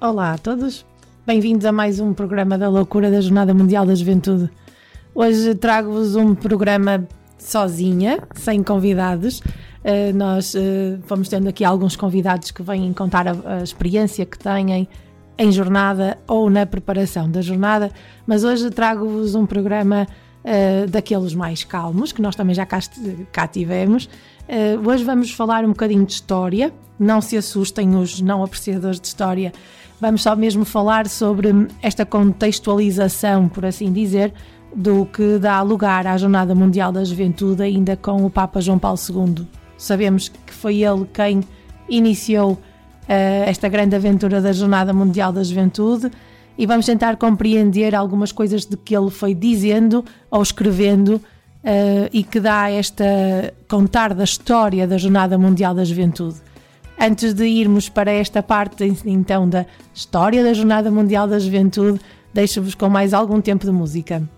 Olá a todos, bem-vindos a mais um programa da Loucura da Jornada Mundial da Juventude. Hoje trago-vos um programa sozinha, sem convidados. Uh, nós uh, vamos tendo aqui alguns convidados que vêm contar a, a, experiência que têm em jornada ou na preparação da jornada, mas hoje trago-vos um programa uh, daqueles mais calmos, que nós também já cá, cá tivemos. hoje vamos falar um bocadinho de história, não se assustem os não apreciadores de história, Vamos só mesmo falar sobre esta contextualização, por assim dizer, do que dá lugar à Jornada Mundial da Juventude, ainda com o Papa João Paulo II. Sabemos que foi ele quem iniciou uh, esta grande aventura da Jornada Mundial da Juventude e vamos tentar compreender algumas coisas de que ele foi dizendo ou escrevendo uh, e que dá esta contar da história da Jornada Mundial da Juventude. Antes de irmos para esta parte então da história da Jornada Mundial da Juventude, deixo-vos com mais algum tempo de música.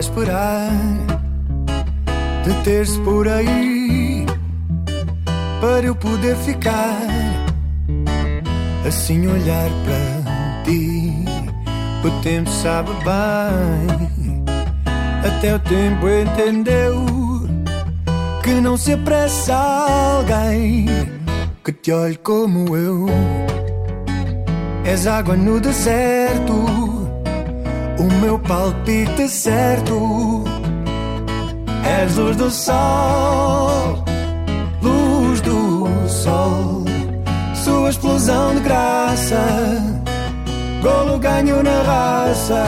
Esperar de ter-se por aí para eu poder ficar assim olhar para ti. O tempo sabe bem, até o tempo entendeu que não se apressa alguém que te olhe como eu. És água no deserto meu palpite certo. És luz do sol, luz do sol, sua explosão de graça, golo ganho na raça,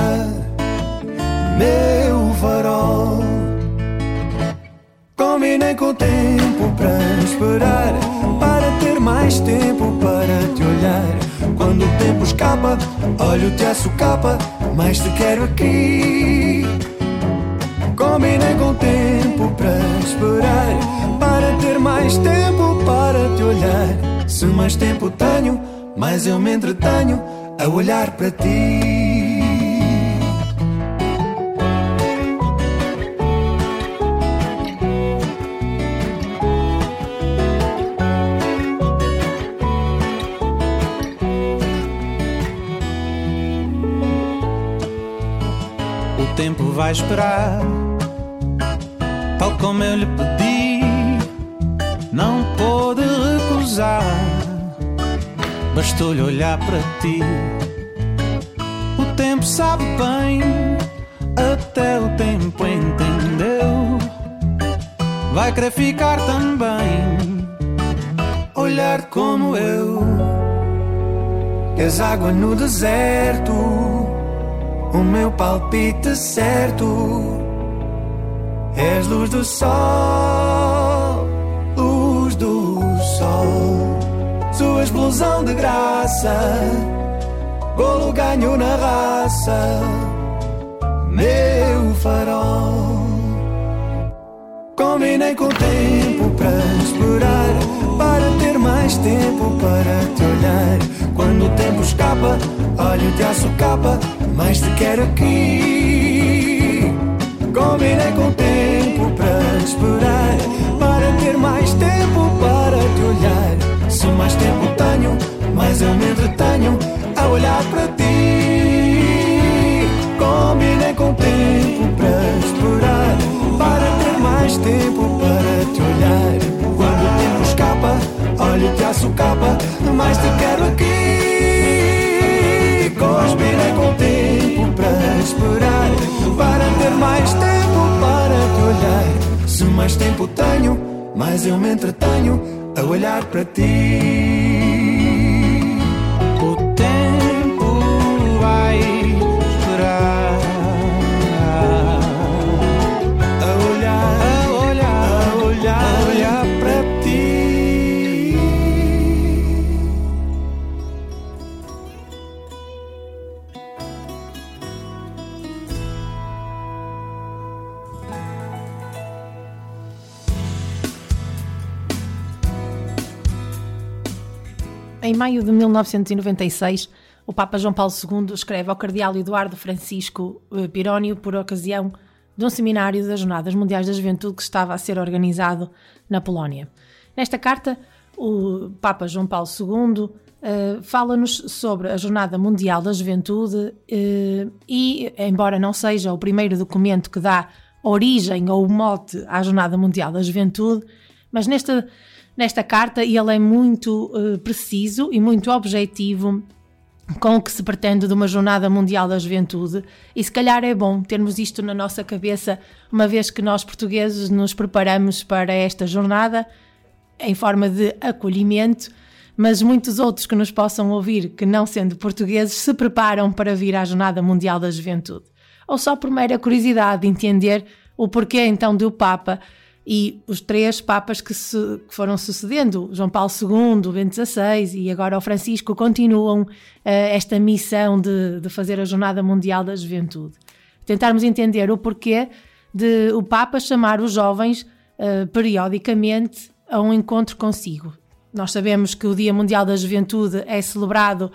meu farol. Combinei com o tempo para esperar, para ter mais tempo para te olhar. Quando o tempo escapa, olho-te a socapa, mas te quero aqui. Combinei com o tempo para esperar, para ter mais tempo para te olhar. Se mais tempo tenho, mais eu me entretenho a olhar para ti. Esperar, tal como eu lhe pedi, não pôde recusar. Bastou-lhe olhar para ti. O tempo sabe bem, até o tempo entendeu. Vai querer ficar também, olhar como eu. És água no deserto, o meu palpite certo. És luz do sol, luz do sol. Sua explosão de graça, golo ganho na raça, meu farol. Combinei com o tempo para esperar, para ter mais tempo para te olhar. Quando o tempo escapa, olho-te a socapa, mas te quero aqui. Combinei com o tempo para esperar, para ter mais tempo para te olhar. Se mais tempo tenho, mais eu me entretenho a olhar para ti. Combinei com o tempo para esperar, para mais tempo para te olhar. Quando o tempo escapa, olho-te a socapa, mas te quero aqui. Combinei com o tempo para esperar, para ter mais tempo para te olhar. Se mais tempo tenho, mais eu me entretenho a olhar para ti. Em maio de 1996, o Papa João Paulo II escreve ao Cardeal Eduardo Francisco eh, Pirónio por ocasião de um seminário das Jornadas Mundiais da Juventude que estava a ser organizado na Polónia. Nesta carta, o Papa João Paulo II eh, fala-nos sobre a Jornada Mundial da Juventude eh, e, embora não seja o primeiro documento que dá origem ou mote à Jornada Mundial da Juventude, mas nesta Nesta carta, ele é muito eh, preciso e muito objetivo com o que se pretende de uma Jornada Mundial da Juventude, e se calhar é bom termos isto na nossa cabeça, uma vez que nós portugueses nos preparamos para esta jornada em forma de acolhimento, mas muitos outros que nos possam ouvir, que não sendo portugueses, se preparam para vir à Jornada Mundial da Juventude. Ou só por mera curiosidade de entender o porquê então do Papa e os três papas que, se, que, foram sucedendo, João Paulo II, Bento XVI e agora o Francisco, continuam uh, esta missão de, de, fazer a Jornada Mundial da Juventude. Tentarmos entender o porquê de o Papa chamar os jovens uh, periodicamente a um encontro consigo. Nós sabemos que o Dia Mundial da Juventude é celebrado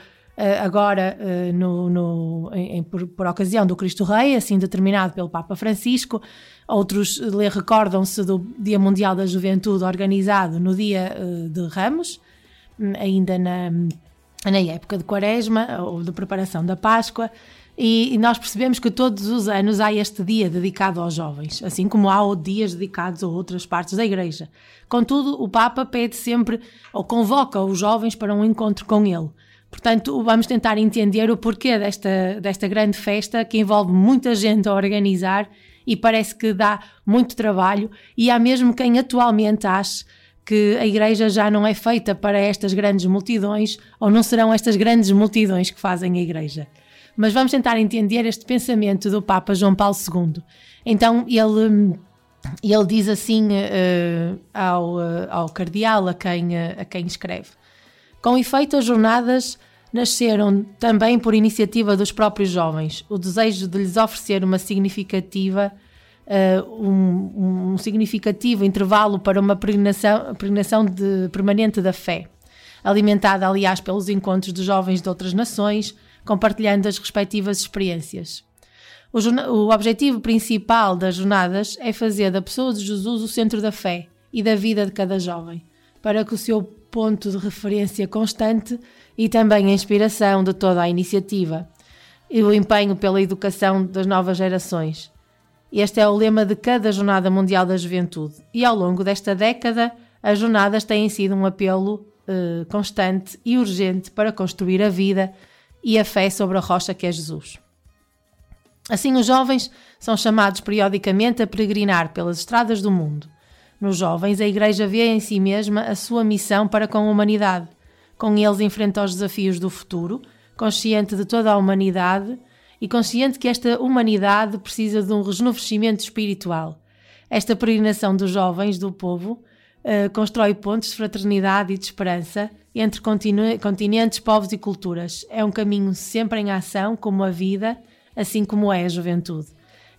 agora no, no, em, por, por ocasião do Cristo Rei, assim determinado pelo Papa Francisco. Outros recordam-se do Dia Mundial da Juventude organizado no dia de Ramos, ainda na, na época de Quaresma ou de preparação da Páscoa. E, e, nós percebemos que todos os anos há este dia dedicado aos jovens, assim como há dias dedicados a outras partes da Igreja. Contudo, o Papa pede sempre ou convoca os jovens para um encontro com ele. Portanto, vamos tentar entender o porquê desta, desta grande festa que envolve muita gente a organizar e parece que dá muito trabalho, e há mesmo quem atualmente ache que a igreja já não é feita para estas grandes multidões, ou não serão estas grandes multidões que fazem a igreja. Mas vamos tentar entender este pensamento do Papa João Paulo II. Então, ele, ele diz assim uh, ao, uh, ao cardeal a quem, uh, a quem escreve: Com efeito, as jornadas nasceram também por iniciativa dos próprios jovens, o desejo de lhes oferecer uma significativa, uh, um, um, significativo intervalo para uma de, permanente da fé, alimentada, aliás, pelos encontros de jovens de outras nações, compartilhando as respectivas experiências. O, o objetivo principal das jornadas é fazer da pessoa de Jesus o centro da fé e da vida de cada jovem, para que o seu ponto de referência constante e também a inspiração de toda a iniciativa e o empenho pela educação das novas gerações. Este é o lema de cada Jornada Mundial da Juventude, e ao longo desta década, as jornadas têm sido um apelo eh, constante e urgente para construir a vida e a fé sobre a rocha que é Jesus. Assim, os jovens são chamados periodicamente a peregrinar pelas estradas do mundo. Nos jovens, a Igreja vê em si mesma a sua missão para com a humanidade. Com eles, enfrenta os desafios do futuro, consciente de toda a humanidade e consciente que esta humanidade precisa de um rejuvenescimento espiritual. Esta peregrinação dos jovens do povo uh, constrói pontos de fraternidade e de esperança entre continentes, povos e culturas. É um caminho sempre em ação, como a vida assim como é a juventude.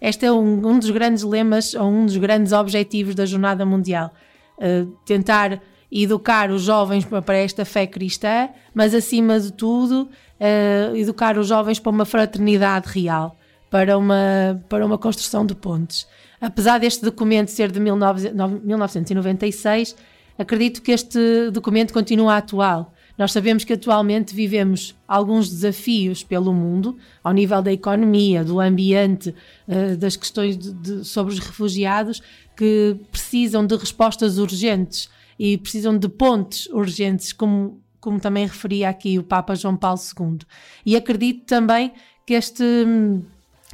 Este é um, um dos grandes lemas ou um dos grandes objetivos da Jornada Mundial. Uh, tentar educar os jovens para esta fé cristã, mas acima de tudo, uh, educar os jovens para uma fraternidade real, para uma, para uma construção de pontes. Apesar deste documento ser de 19, 1996, acredito que este documento continua atual nós sabemos que atualmente vivemos alguns desafios pelo mundo, ao nível da economia, do ambiente, eh, das questões de, de, sobre os refugiados, que precisam de respostas urgentes e precisam de pontes urgentes, como, como também referia aqui o Papa João Paulo II. E acredito também que este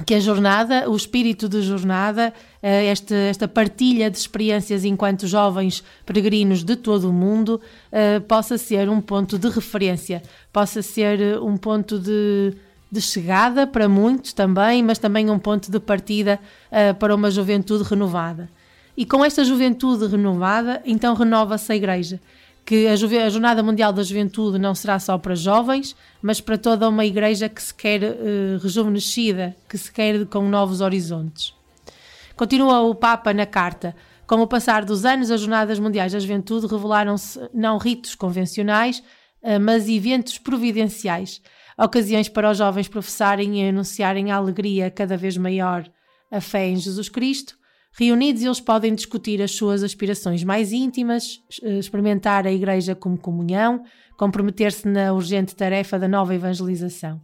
que a jornada, o espírito de jornada, eh, esta, esta partilha de experiências enquanto jovens peregrinos de todo o mundo, eh, possa ser um ponto de referência, possa ser eh, um ponto de, de chegada para muitos também, mas também um ponto de partida para uma juventude renovada. E com esta juventude renovada, então renova-se a Igreja que a, a, Jornada Mundial da Juventude não será só para jovens, mas para toda uma igreja que se quer uh, rejuvenescida, que se quer com novos horizontes. Continua o Papa na carta. Com o passar dos anos, as Jornadas Mundiais da Juventude revelaram-se não ritos convencionais, uh, mas eventos providenciais, ocasiões para os jovens professarem e anunciarem a alegria cada vez maior, a fé em Jesus Cristo, Reunidos, eles podem discutir as suas aspirações mais íntimas, eh, experimentar a Igreja como comunhão, comprometer-se na urgente tarefa da nova evangelização.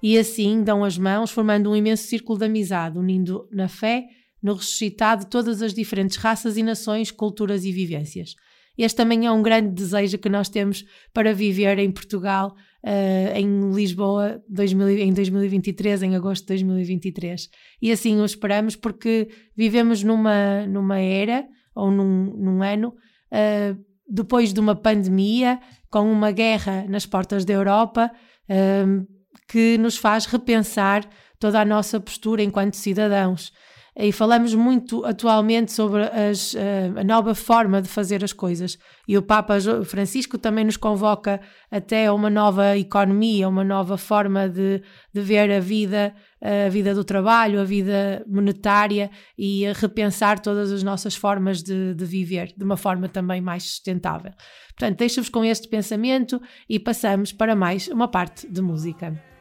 E assim dão as mãos, formando um imenso círculo de amizade, unindo na fé, no ressuscitado, todas as diferentes raças e nações, culturas e vivências. Este também é um grande desejo que nós temos para viver em Portugal, uh, em Lisboa, 2000, em 2023, em agosto de 2023. E assim o esperamos porque vivemos numa, numa era ou num, num ano uh, depois de uma pandemia, com uma guerra nas portas da Europa, uh, que nos faz repensar toda a nossa postura enquanto cidadãos e falamos muito atualmente sobre as, eh, a nova forma de fazer as coisas. E o Papa Francisco também nos convoca até a uma nova economia, uma nova forma de, de ver a vida, a vida do trabalho, a vida monetária e a repensar todas as nossas formas de, de viver de uma forma também mais sustentável. Portanto, deixo-vos com este pensamento e passamos para mais uma parte de música.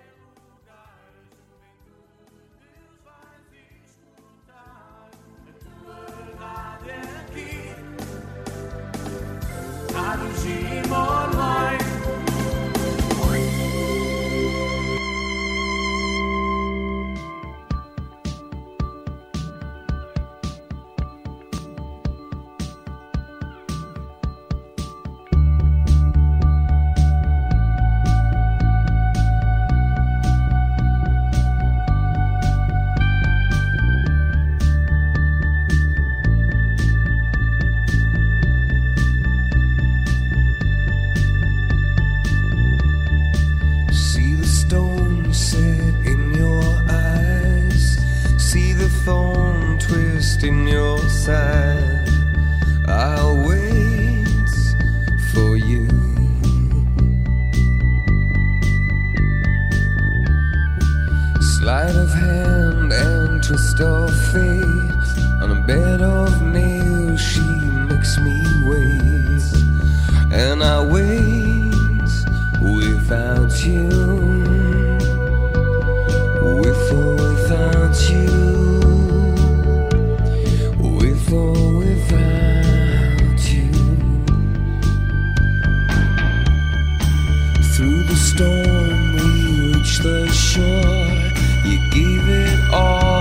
the storm, we reached the shore. You gave it all.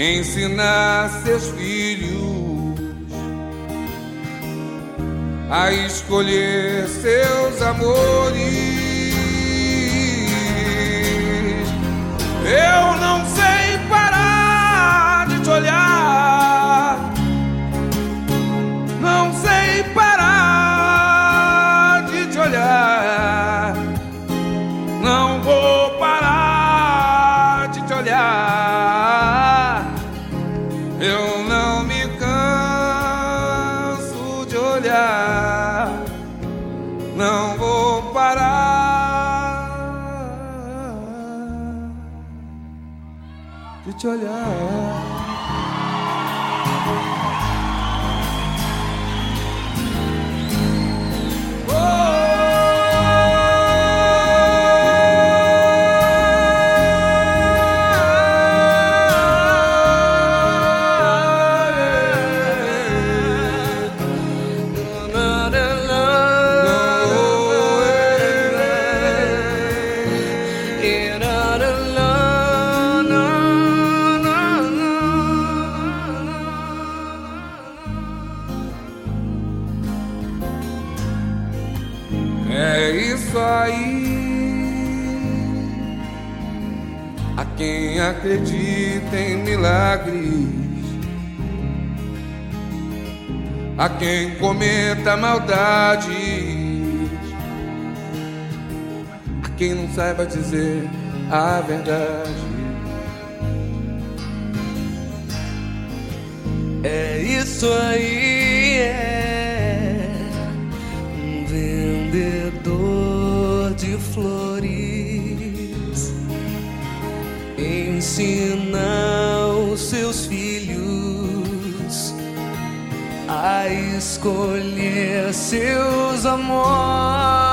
Ensinar seus filhos a escolher seus amores. Eu não sei parar de te olhar. Te olhar. A quem cometa maldades, a quem não saiba dizer a verdade. É isso aí, é um vendedor de flores ensina os seus filhos a escolher seus amores.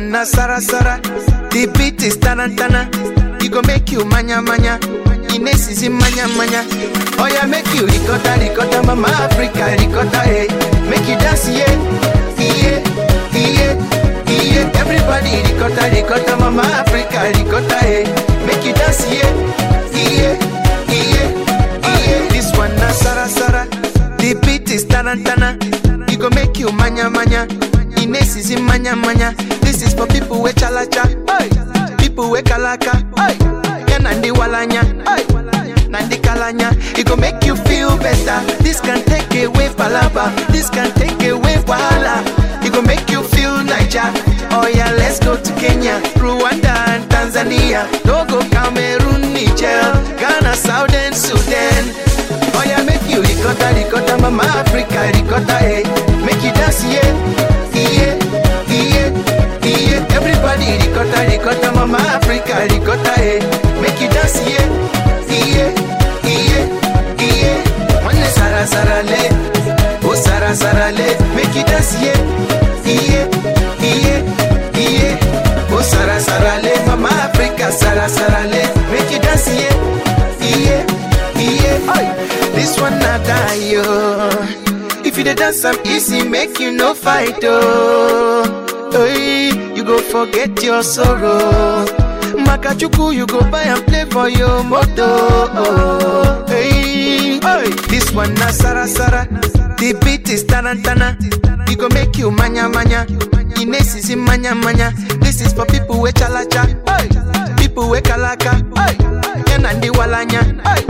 Oi, this one na Sara Sara. The beat is tarantana. You go make you manya manya. Ines is manya manya. Oh yeah, make you ricotta ricotta, mama Africa ricotta, hey. Make you dance, yeah, yeah, yeah, yeah. Everybody ricotta ricotta, mama Africa ricotta, hey. Make you dance, yeah, yeah, yeah, yeah. This one na Sara Sara. The beat is tarantana. You go make you manya manya. Ines is in manya manya. This is for people with chalacha, people with kalaka, hey. Yeah, nandi walanya, hey. nandi kalanya. It go make you feel better. This can take away palaba. This can take away wahala. It go make you feel Niger. Oh yeah, let's go to Kenya, Rwanda and Tanzania, Togo, Cameroon, Niger, Ghana, Southern Sudan. Oh yeah, make you ricotta, ricotta, mama Africa, ricotta, hey. Eh. Make you dance, yeah, mama Africa, ricotta, hey. Eh? Make you dance, yeah, yeah, yeah, yeah. One sara sara le, oh sara sara le. Make you dance, yeah, yeah, yeah, yeah. Oh sara sara le, mama Africa, sara sara le. Make you dance, yeah, yeah, yeah. This one not die, yo. If you dance am easy, make you no fight, oh. You go forget your sorrow. Makachuku, you go buy and play for your moto. Hey, hey. This one na Sara Sara. The beat is tarantana. You go make you manya manya. Ines is in manya manya. This is for people with chalacha. Hey, people with kalaka. Hey, yeah, nandi walanya. Hey.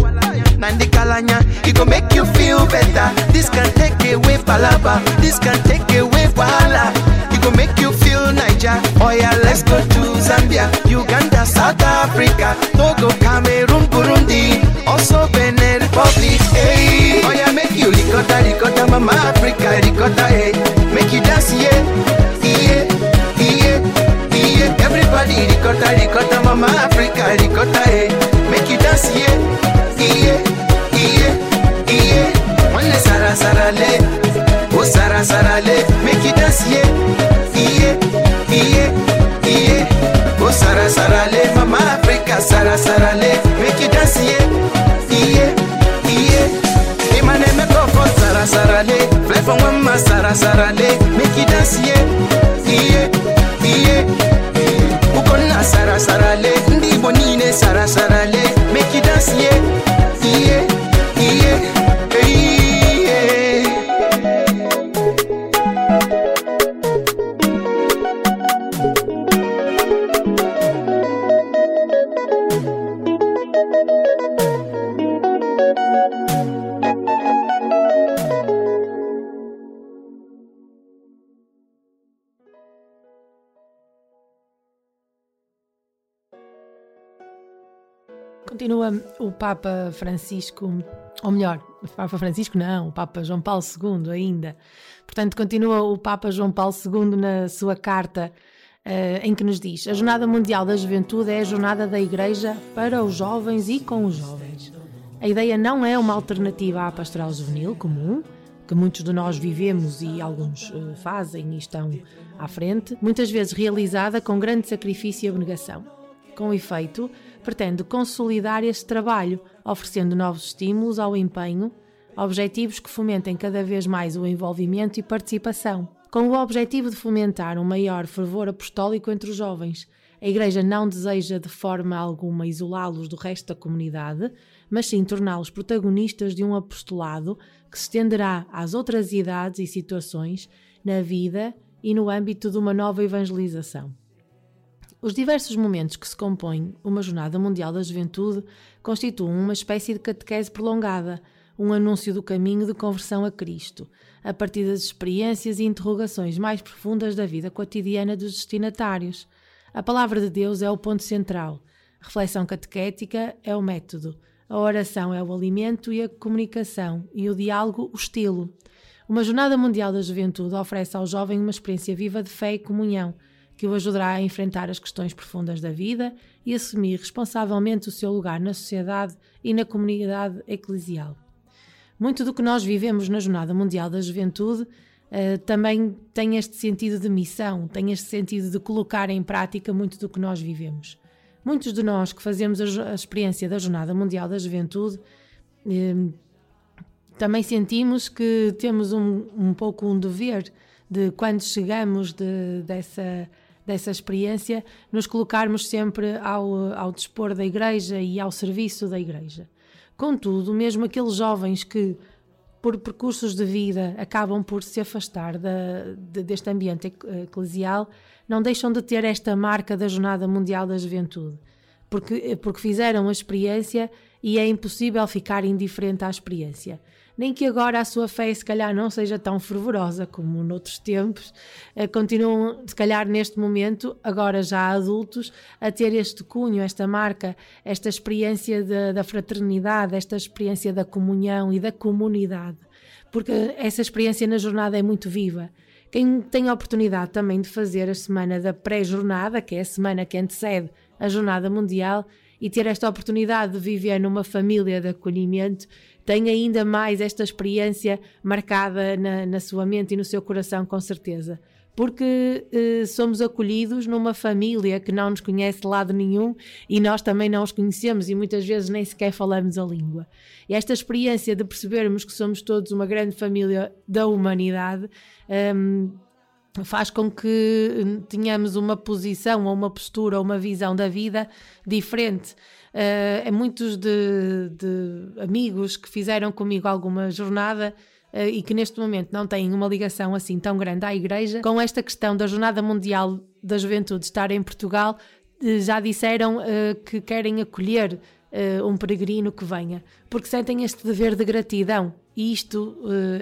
Nandi Kalanya, it go make you feel better. This can take away palaba, this can take away wahala. It go make you feel Niger. Oh yeah, let's go to Zambia, Uganda, South Africa, Togo, Cameroon, Burundi, also Benin Republic. Hey, oh yeah, make you ricotta, ricotta, mama Africa, ricotta, hey, make you dance, yeah, yeah, yeah, yeah. Everybody ricotta, ricotta, Papa Francisco, ou melhor, Papa Francisco não, o Papa João Paulo II ainda. Portanto, continua o Papa João Paulo II na sua carta uh, em que nos diz: A Jornada Mundial da Juventude é a jornada da Igreja para os jovens e com os jovens. A ideia não é uma alternativa à pastoral juvenil comum, que muitos de nós vivemos e alguns uh, fazem e estão à frente, muitas vezes realizada com grande sacrifício e abnegação. Com efeito, pretende consolidar este trabalho, oferecendo novos estímulos ao empenho, objetivos que fomentem cada vez mais o envolvimento e participação. Com o objetivo de fomentar um maior fervor apostólico entre os jovens, a Igreja não deseja de forma alguma isolá-los do resto da comunidade, mas sim torná-los protagonistas de um apostolado que se estenderá às outras idades e situações na vida e no âmbito de uma nova evangelização. Os diversos momentos que se compõem uma Jornada Mundial da Juventude constituem uma espécie de catequese prolongada, um anúncio do caminho de conversão a Cristo, a partir das experiências e interrogações mais profundas da vida cotidiana dos destinatários. A palavra de Deus é o ponto central, a reflexão catequética é o método, a oração é o alimento e a comunicação, e o diálogo o estilo. Uma Jornada Mundial da Juventude oferece ao jovem uma experiência viva de fé e comunhão, que o ajudará a enfrentar as questões profundas da vida e assumir responsavelmente o seu lugar na sociedade e na comunidade eclesial. Muito do que nós vivemos na Jornada Mundial da Juventude uh, também tem este sentido de missão, tem este sentido de colocar em prática muito do que nós vivemos. Muitos de nós que fazemos a, a experiência da Jornada Mundial da Juventude uh, também sentimos que temos um, um pouco um dever de quando chegamos de, dessa dessa experiência, nos colocarmos sempre ao, ao dispor da Igreja e ao serviço da Igreja. Contudo, mesmo aqueles jovens que, por percursos de vida, acabam por se afastar da, de, deste ambiente eclesial, não deixam de ter esta marca da Jornada Mundial da Juventude, porque, porque fizeram a experiência e é impossível ficar indiferente à experiência nem que agora a sua fé se calhar não seja tão fervorosa como noutros tempos, eh, continuam, se calhar neste momento, agora já adultos, a ter este cunho, esta marca, esta experiência de, da fraternidade, esta experiência da comunhão e da comunidade, porque essa experiência na jornada é muito viva. Quem tem a oportunidade também de fazer a semana da pré-jornada, que é a semana que antecede a Jornada Mundial, e ter esta oportunidade de viver numa família de acolhimento, tem ainda mais esta experiência marcada na, na sua mente e no seu coração, com certeza. Porque eh, somos acolhidos numa família que não nos conhece de lado nenhum e nós também não os conhecemos e muitas vezes nem sequer falamos a língua. E esta experiência de percebermos que somos todos uma grande família da humanidade. Um, faz com que tenhamos uma posição ou uma postura ou uma visão da vida diferente. Uh, muitos de, de, amigos que fizeram comigo alguma jornada uh, e que neste momento não têm uma ligação assim tão grande à Igreja, com esta questão da Jornada Mundial da Juventude estar em Portugal, uh, já disseram que querem acolher um peregrino que venha, porque sentem este dever de gratidão e isto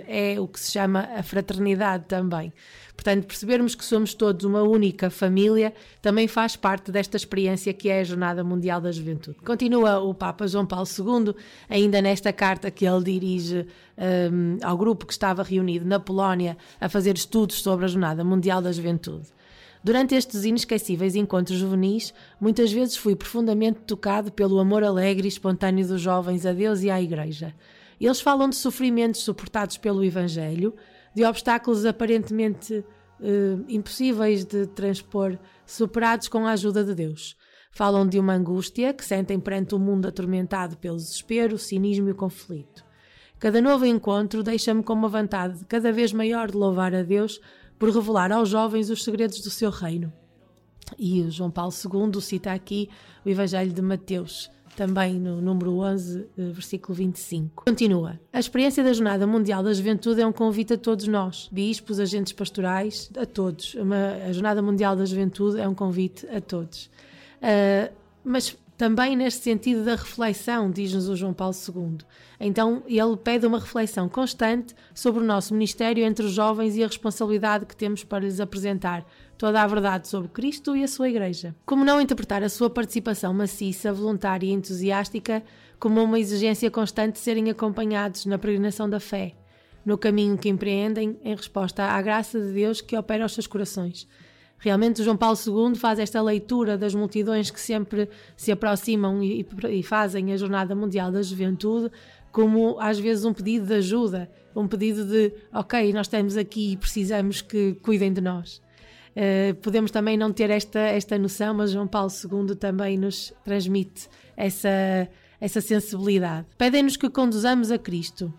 é o que se chama a fraternidade também. Portanto, percebermos que somos todos uma única família também faz parte desta experiência que é a Jornada Mundial da Juventude. Continua o Papa João Paulo II, ainda nesta carta que ele dirige um, ao grupo que estava reunido na Polónia a fazer estudos sobre a Jornada Mundial da Juventude. Durante estes inesquecíveis encontros juvenis, muitas vezes fui profundamente tocado pelo amor alegre e espontâneo dos jovens a Deus e à Igreja. Eles falam de sofrimentos suportados pelo Evangelho, de obstáculos aparentemente uh, impossíveis de transpor, superados com a ajuda de Deus. Falam de uma angústia que sentem perante o um mundo atormentado pelo desespero, cinismo e conflito. Cada novo encontro deixa-me com uma vontade cada vez maior de louvar a Deus por revelar aos jovens os segredos do seu reino. E João Paulo II cita aqui o Evangelho de Mateus, também no número 11, eh, versículo 25. Continua. A experiência da Jornada Mundial da Juventude é um convite a todos nós, bispos, agentes pastorais, a todos. a Jornada Mundial da Juventude é um convite a todos. Uh, mas também neste sentido da reflexão, diz-nos o João Paulo II. Então, ele pede uma reflexão constante sobre o nosso ministério entre os jovens e a responsabilidade que temos para lhes apresentar toda a verdade sobre Cristo e a sua Igreja. Como não interpretar a sua participação maciça, voluntária e entusiástica como uma exigência constante de serem acompanhados na peregrinação da fé, no caminho que empreendem em resposta à graça de Deus que opera aos seus corações Realmente, João Paulo II faz esta leitura das multidões que sempre se aproximam e, e fazem a Jornada Mundial da Juventude como às vezes um pedido de ajuda, um pedido de ok, nós estamos aqui e precisamos que cuidem de nós. Uh, podemos também não ter esta, esta noção, mas João Paulo II também nos transmite essa, essa sensibilidade. Pedem-nos que conduzamos a Cristo,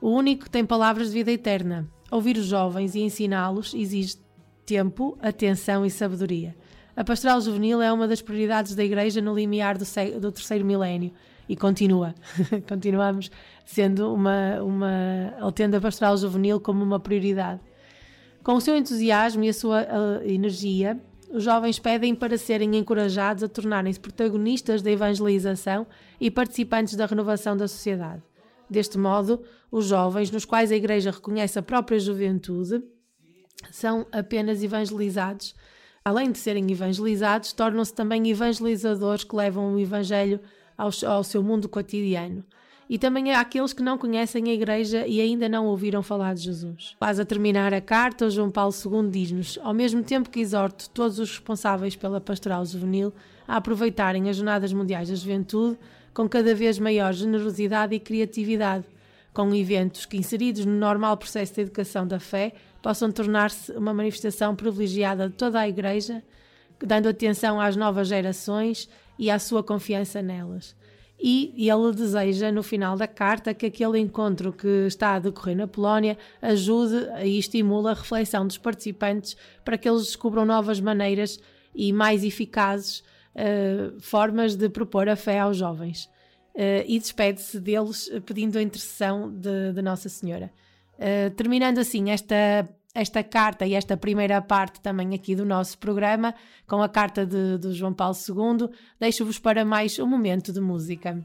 o único que tem palavras de vida eterna. Ouvir os jovens e ensiná-los exige tempo, atenção e sabedoria. A pastoral juvenil é uma das prioridades da Igreja no limiar do, do terceiro milénio e continua. Continuamos sendo uma, uma, tendo a pastoral juvenil como uma prioridade. Com o seu entusiasmo e a sua energia, os jovens pedem para serem encorajados a tornarem-se protagonistas da evangelização e participantes da renovação da sociedade. Deste modo, os jovens, nos quais a Igreja reconhece a própria juventude, são apenas evangelizados. Além de serem evangelizados, tornam-se também evangelizadores que levam o Evangelho ao, ao seu mundo cotidiano. E também há aqueles que não conhecem a Igreja e ainda não ouviram falar de Jesus. Quase a terminar a carta, João Paulo II diz-nos: ao mesmo tempo que exorto todos os responsáveis pela pastoral juvenil a aproveitarem as Jornadas Mundiais da Juventude com cada vez maior generosidade e criatividade, com eventos que, inseridos no normal processo de educação da fé, possam tornar-se uma manifestação privilegiada de toda a Igreja, dando atenção às novas gerações e à sua confiança nelas. E ele deseja, no final da carta, que aquele encontro que está a decorrer na Polónia ajude e estimule a reflexão dos participantes para que eles descubram novas maneiras e mais eficazes uh, formas de propor a fé aos jovens. Uh, e despede-se deles pedindo a intercessão de, de Nossa Senhora. Uh, terminando assim esta, esta carta e esta primeira parte também aqui do nosso programa, com a carta de, de João Paulo II, deixo-vos para mais um momento de música.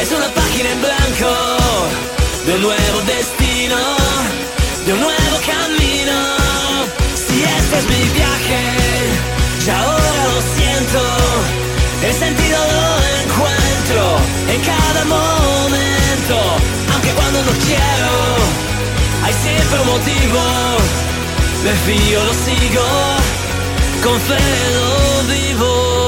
Es una página en blanco de un nuevo destino, de un nuevo camino. Si este es mi viaje, ya ahora lo siento, el sentido lo encuentro en cada momento, aunque cuando no quiero, hay siempre un motivo, me fío, lo sigo, con fe lo vivo.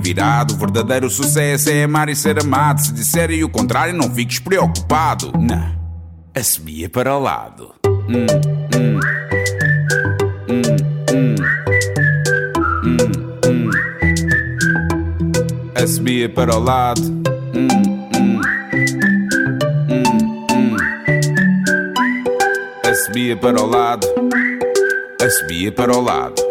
virado. O verdadeiro sucesso é amar e ser amado. Se disserem o contrário, não fiques preocupado. Não, assobia para o lado. Hum, hum. Assobia para o lado. Hum, hum. Hum, hum. Para o lado. Assobia para o lado.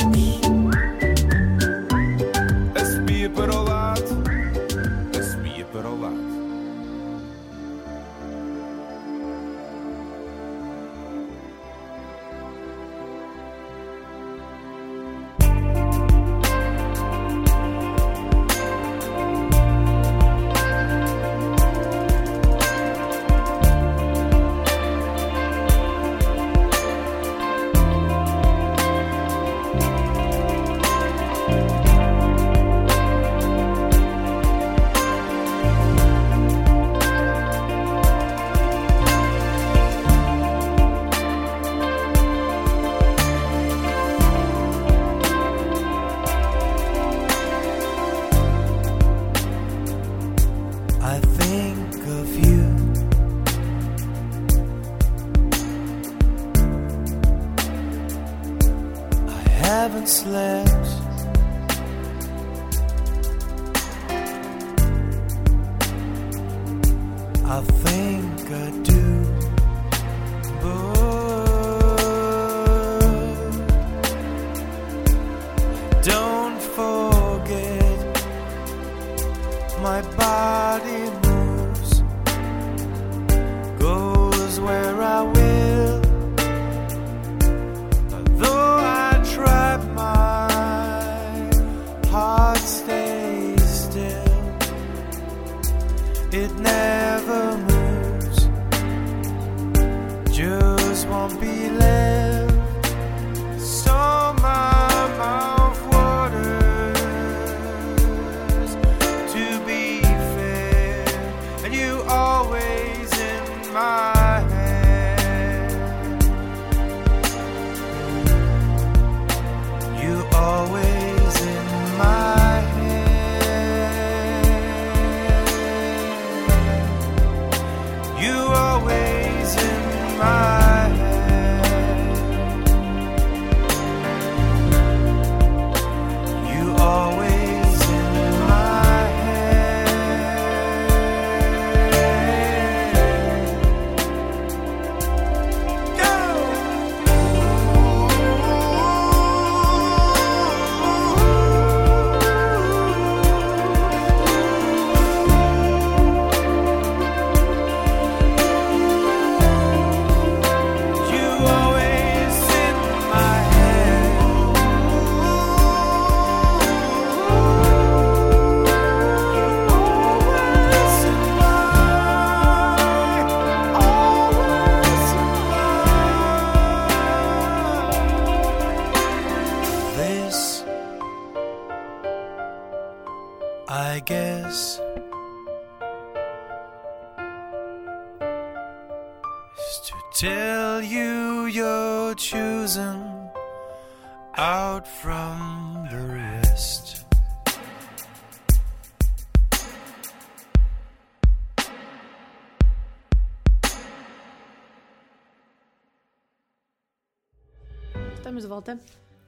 Estamos de volta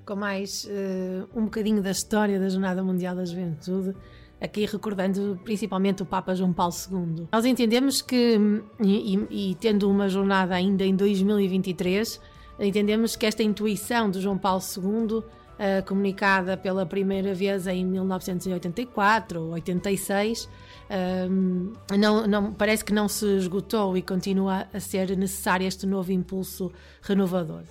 com mais eh, um bocadinho da história da Jornada Mundial da Juventude, aqui recordando principalmente o Papa João Paulo II. Nós entendemos que, e, e- e tendo uma jornada ainda em 2023, entendemos que esta intuição de João Paulo II, eh, comunicada pela primeira vez em 1984 ou 86, eh, não, não- parece que não se esgotou e continua a ser necessário este novo impulso renovador.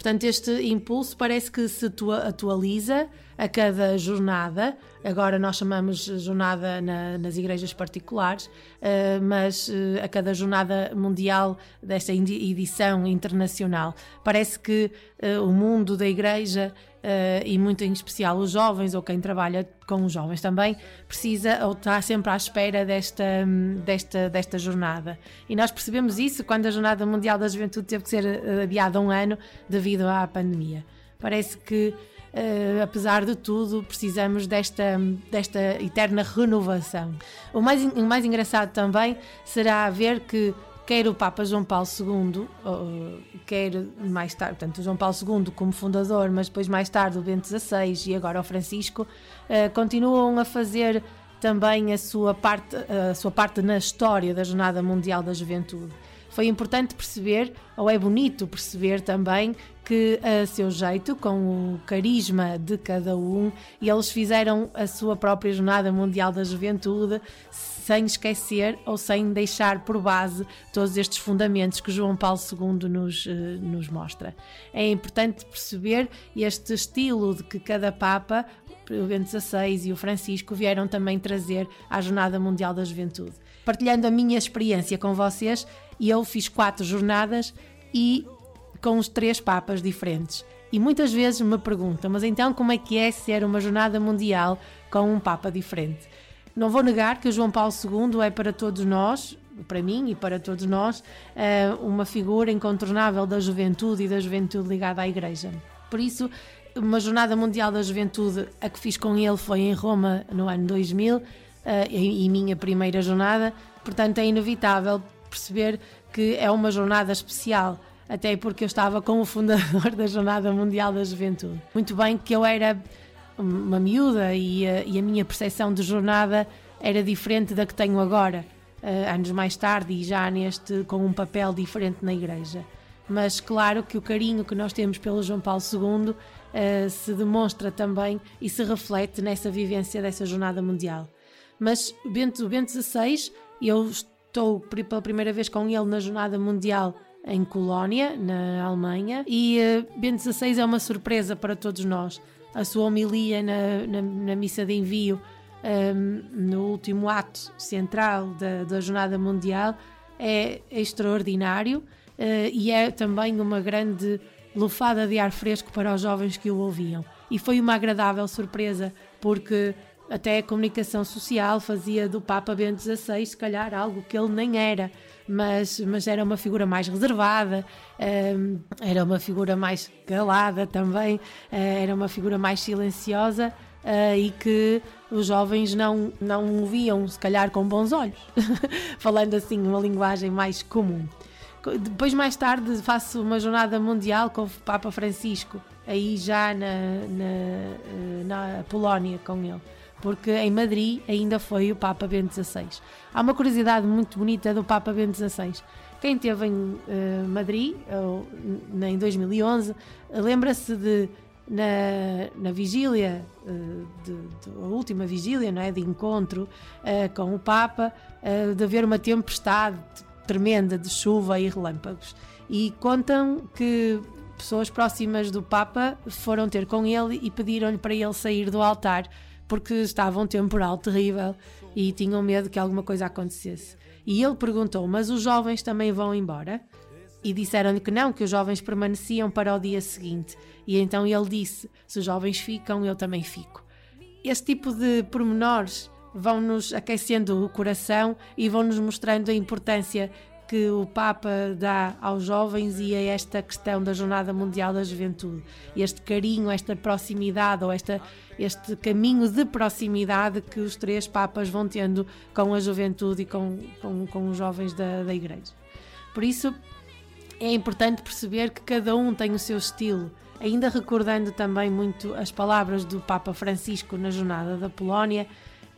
Portanto, este impulso parece que se atua- atualiza a cada jornada. Agora nós chamamos jornada na- nas igrejas particulares, eh, mas eh, a cada jornada mundial desta edição internacional. Parece que eh, o mundo da igreja eh, e muito em especial os jovens ou quem trabalha com os jovens também precisa ou está sempre à espera desta, hum, desta, desta jornada. E nós percebemos isso quando a Jornada Mundial da Juventude teve que ser adiada um ano devido à pandemia. Parece que, uh, apesar de tudo, precisamos desta, desta eterna renovação. O mais, o mais engraçado também será ver que quer o Papa João Paulo II, quer mais tarde, portanto, João Paulo II como fundador, mas depois mais tarde o Bento XVI e agora o Francisco, uh, continuam a fazer também a sua parte, a sua parte na história da Jornada Mundial da Juventude. Foi importante perceber, ou é bonito perceber também, que a seu jeito, com o carisma de cada um, eles fizeram a sua própria Jornada Mundial da Juventude sem esquecer ou sem deixar por base todos estes fundamentos que João Paulo II nos, eh, nos mostra. É importante perceber este estilo de que cada Papa, o Bento XVI e o Francisco, vieram também trazer à Jornada Mundial da Juventude. Partilhando a minha experiência com vocês, eu fiz quatro jornadas e com os três papas diferentes. E muitas vezes me perguntam, mas então como é que é ser uma jornada mundial com um papa diferente? Não vou negar que o João Paulo II é para todos nós, para mim e para todos nós, eh, uma figura incontornável da juventude e da juventude ligada à Igreja. Por isso, uma Jornada Mundial da Juventude, a que fiz com ele foi em Roma no ano 2000 eh, e minha primeira jornada, portanto é inevitável perceber que é uma jornada especial até porque eu estava com o fundador da Jornada Mundial da Juventude. Muito bem que eu era uma miúda e a, e a minha percepção de jornada era diferente da que tenho agora, uh, anos mais tarde e já neste com um papel diferente na igreja. Mas claro que o carinho que nós temos pelo João Paulo II uh, se demonstra também e se reflete nessa vivência dessa jornada mundial. Mas Bento, Bento XVI, eu estou pela primeira vez com ele na jornada mundial em Colónia, na Alemanha, e uh, Bento XVI é uma surpresa para todos nós a sua homilia na, na, na missa de envio um, no último ato central da, da Jornada Mundial é extraordinário uh, e é também uma grande lufada de ar fresco para os jovens que o ouviam. E foi uma agradável surpresa, porque até a comunicação social fazia do Papa Bento XVI, se calhar, algo que ele nem era, mas, mas era uma figura mais reservada, um, era uma figura mais calada também, uh, era uma figura mais silenciosa uh, e que os jovens não, não viam, se calhar, com bons olhos, falando assim uma linguagem mais comum. Depois, mais tarde, faço uma jornada mundial com o Papa Francisco, aí já na, na, eh, na Polónia com ele porque em Madrid ainda foi o Papa Bento XVI. Há uma curiosidade muito bonita do Papa Bento XVI. Quem esteve em uh, Madrid, ou, em 2011, lembra-se de, na, na vigília, uh, de, de, a última vigília não é, de encontro uh, com o Papa, de haver uma tempestade tremenda de chuva e relâmpagos. E contam que pessoas próximas do Papa foram ter com ele e pediram-lhe para ele sair do altar porque estava um temporal terrível e tinham medo que alguma coisa acontecesse. E ele perguntou: Mas os jovens também vão embora? E disseram-lhe que não, que os jovens permaneciam para o dia seguinte. E então ele disse: Se os jovens ficam, eu também fico. Este tipo de pormenores vão-nos aquecendo o coração e vão-nos mostrando a importância que o Papa dá aos jovens e a esta questão da Jornada Mundial da Juventude. Este carinho, esta proximidade ou esta, este caminho de proximidade que os três Papas vão tendo com a juventude e com, com, com os jovens da, da Igreja. Por isso, é importante perceber que cada um tem o seu estilo, ainda recordando também muito as palavras do Papa Francisco na Jornada da Polónia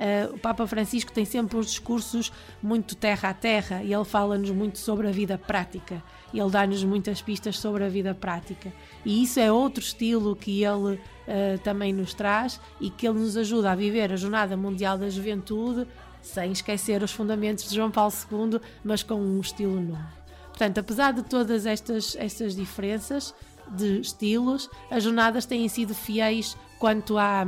Uh, o Papa Francisco tem sempre uns discursos muito terra a terra e ele fala-nos muito sobre a vida prática. Ele dá-nos muitas pistas sobre a vida prática. E isso é outro estilo que ele uh, também nos traz e que ele nos ajuda a viver a Jornada Mundial da Juventude sem esquecer os fundamentos de João Paulo II, mas com um estilo novo. Portanto, apesar de todas estas, estas diferenças de estilos, as jornadas têm sido fiéis quanto à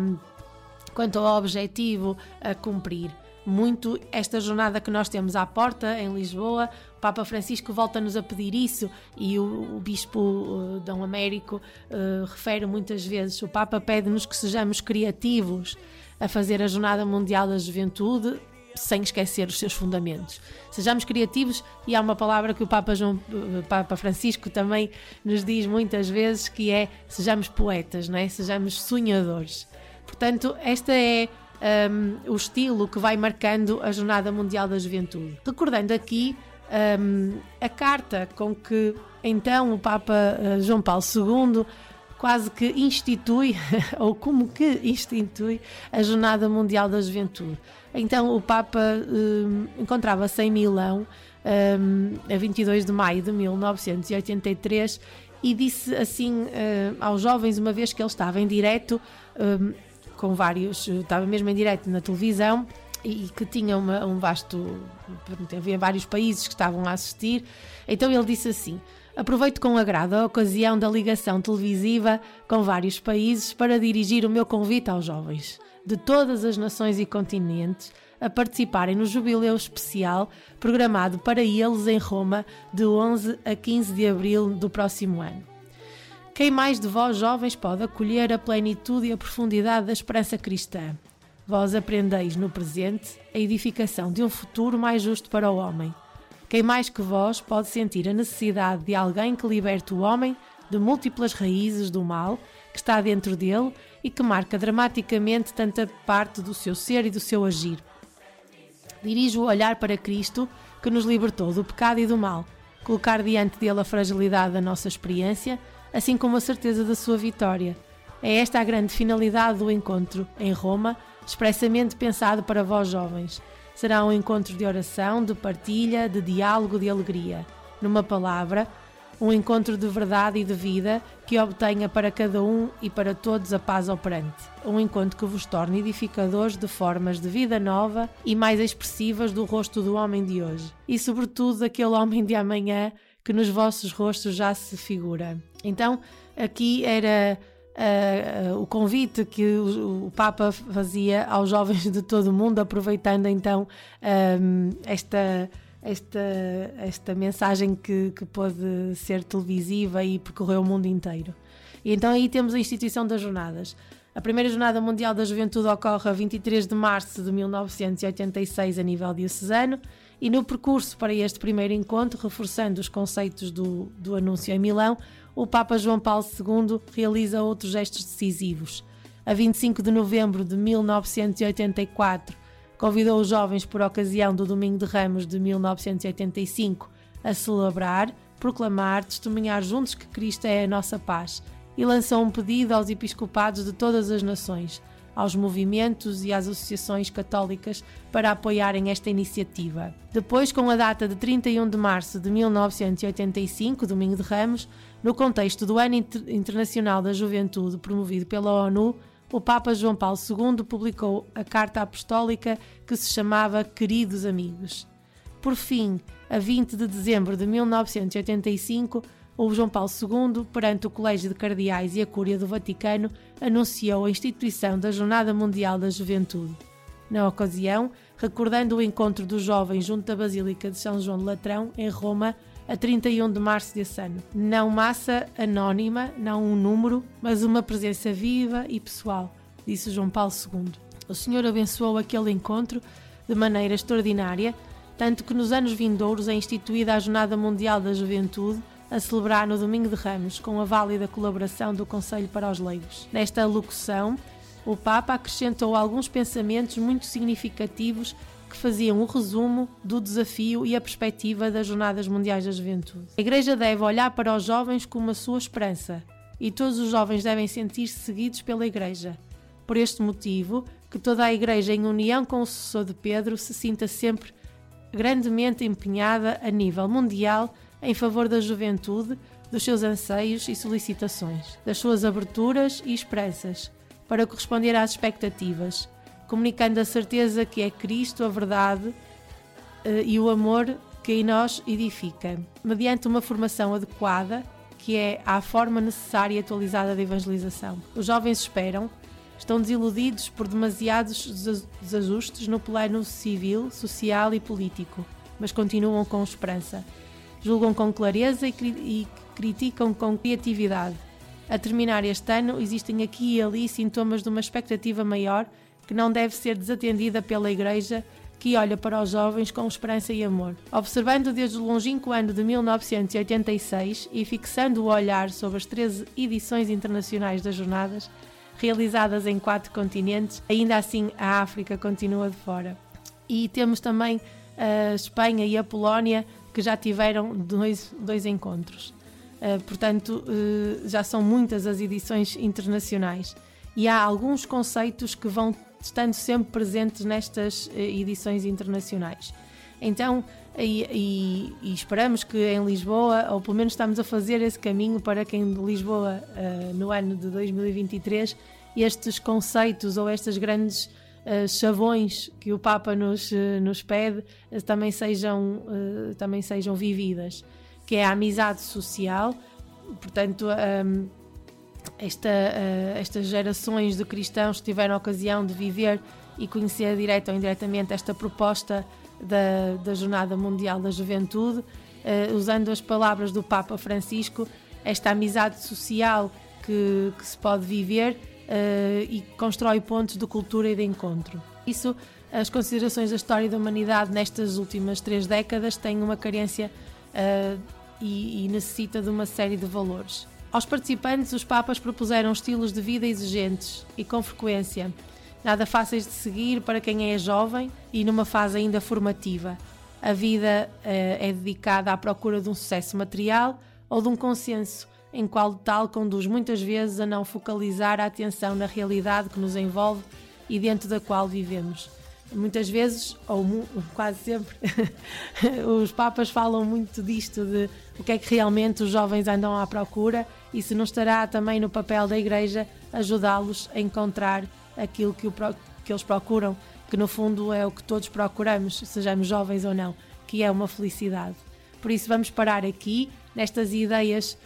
quanto ao objetivo a cumprir. Muito esta jornada que nós temos à porta em Lisboa, o Papa Francisco volta-nos a pedir isso e o, o Bispo uh, Dom Américo uh, refere muitas vezes: o Papa pede-nos que sejamos criativos a fazer a Jornada Mundial da Juventude sem esquecer os seus fundamentos. Sejamos criativos e há uma palavra que o Papa, João, Papa Francisco também nos diz muitas vezes que é sejamos poetas, não é? sejamos sonhadores. Portanto, esta é um, o estilo que vai marcando a Jornada Mundial da Juventude. Recordando aqui um, a carta com que então o Papa uh, João Paulo II quase que institui, ou como que institui, a Jornada Mundial da Juventude. Então o Papa um, encontrava-se em Milão um, a 22 de maio de 1983 e disse assim uh, aos jovens, uma vez que ele estava em direto um, com vários, estava mesmo em direto na televisão e que tinha uma, um vasto. Havia vários países que estavam a assistir. Então ele disse assim: Aproveito com agrado a ocasião da ligação televisiva com vários países para dirigir o meu convite aos jovens de todas as nações e continentes a participarem no jubileu especial programado para eles em Roma de 11 a 15 de abril do próximo ano. Quem mais de vós, jovens, pode acolher a plenitude e a profundidade da esperança cristã? Vós aprendeis no presente a edificação de um futuro mais justo para o homem. Quem mais que vós pode sentir a necessidade de alguém que liberte o homem de múltiplas raízes do mal que está dentro dele e que marca dramaticamente tanta parte do seu ser e do seu agir? Dirijo o olhar para Cristo, que nos libertou do pecado e do mal, colocar diante dele a fragilidade da nossa experiência, assim como a certeza da sua vitória. É esta a grande finalidade do encontro em Roma expressamente pensado para vós jovens. Será um encontro de oração, de partilha, de diálogo, de alegria. Numa palavra, um encontro de verdade e de vida que obtenha para cada um e para todos a paz operante. Um encontro que vos torne edificadores de formas de vida nova e mais expressivas do rosto do homem de hoje. E, sobretudo, daquele homem de amanhã que nos vossos rostos já se figura. Então, aqui era uh, o convite que o, o, Papa fazia aos jovens de todo o mundo, aproveitando então um, esta, esta, esta mensagem que, que pôde ser televisiva e percorreu o mundo inteiro. E então aí temos a instituição das jornadas. A primeira Jornada Mundial da Juventude ocorre a 23 de março de 1986 a nível diocesano e no percurso para este primeiro encontro, reforçando os conceitos do, do anúncio em Milão, o Papa João Paulo II realiza outros gestos decisivos. A 25 de novembro de 1984, convidou os jovens por ocasião do Domingo de Ramos de 1985 a celebrar, proclamar, testemunhar juntos que Cristo é a nossa paz e lançou um pedido aos episcopados de todas as nações, aos movimentos e às associações católicas para apoiarem esta iniciativa. Depois, com a data de 31 de março de 1985, Domingo de Ramos, no contexto do Ano Inter Internacional da Juventude promovido pela ONU, o Papa João Paulo II publicou a Carta Apostólica que se chamava Queridos Amigos. Por fim, a 20 de dezembro de 1985, o João Paulo II, perante o Colégio de Cardeais e a Cúria do Vaticano, anunciou a instituição da Jornada Mundial da Juventude. Na ocasião, recordando o encontro dos jovens junto à Basílica de São João de Latrão, em Roma, a 31 de março desse ano. Não massa anónima, não um número, mas uma presença viva e pessoal, disse João Paulo II. O Senhor abençoou aquele encontro de maneira extraordinária, tanto que nos anos vindouros é instituída a Jornada Mundial da Juventude a celebrar no Domingo de Ramos, com a válida colaboração do Conselho para os Leigos. Nesta locução, o Papa acrescentou alguns pensamentos muito significativos que faziam o resumo do desafio e a perspectiva das Jornadas Mundiais da Juventude. A Igreja deve olhar para os jovens como a sua esperança e todos os jovens devem sentir-se seguidos pela Igreja. Por este motivo, que toda a Igreja, em união com o sucessor de Pedro, se sinta sempre grandemente empenhada a nível mundial em favor da juventude, dos seus anseios e solicitações, das suas aberturas e esperanças, para corresponder às expectativas, comunicando a certeza que é Cristo a verdade eh, e o amor que em nós edifica, mediante uma formação adequada que é à forma necessária e atualizada de evangelização. Os jovens esperam, estão desiludidos por demasiados desajustes no plano civil, social e político, mas continuam com esperança julgam com clareza e, cri e criticam com criatividade. A terminar este ano, existem aqui e ali sintomas de uma expectativa maior que não deve ser desatendida pela Igreja que olha para os jovens com esperança e amor. Observando desde o longínquo ano de 1986 e fixando o olhar sobre as 13 edições internacionais das jornadas, realizadas em quatro continentes, ainda assim a África continua de fora. E temos também a Espanha e a Polónia que já tiveram dois, dois encontros. Uh, portanto, uh, já são muitas as edições internacionais e há alguns conceitos que vão estando sempre presentes nestas uh, edições internacionais. Então, e, e, e, esperamos que em Lisboa, ou pelo menos estamos a fazer esse caminho para que em Lisboa, no ano de 2023, estes conceitos ou estas grandes uh, chavões que o Papa nos, uh, nos pede uh, também, sejam, também sejam vividas, que é a amizade social, portanto, um, esta, estas gerações de cristãos que tiveram a ocasião de viver e conhecer direta ou indiretamente esta proposta da, da Jornada Mundial da Juventude, usando as palavras do Papa Francisco, esta amizade social que, que se pode viver e constrói pontos de cultura e de encontro. Isso, as considerações da história da humanidade nestas últimas três décadas têm uma carência uh, e, e necessita de uma série de valores. Aos participantes, os Papas propuseram estilos de vida exigentes e com frequência, nada fáceis de seguir para quem é jovem e numa fase ainda formativa. A vida uh, é dedicada à procura de um sucesso material ou de um consenso em qual tal conduz muitas vezes a não focalizar a atenção na realidade que nos envolve e dentro da qual vivemos. Muitas vezes, ou quase sempre, os Papas falam muito disto, de o que é que realmente os jovens andam à procura e se não estará também no papel da Igreja ajudá-los a encontrar aquilo que, que eles procuram, que no fundo é o que todos procuramos, sejamos jovens ou não, que é uma felicidade. Por isso vamos parar aqui nestas ideias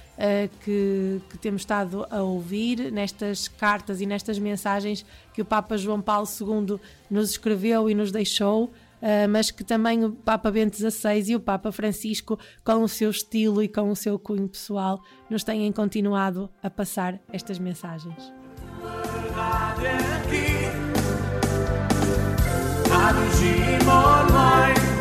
que, que, temos estado a ouvir, nestas cartas e nestas mensagens que o Papa João Paulo II nos escreveu e nos deixou. Uh, mas que também o Papa Bento XVI e o Papa Francisco, com o seu estilo e com o seu cunho pessoal, nos têm continuado a passar estas mensagens. your baby boy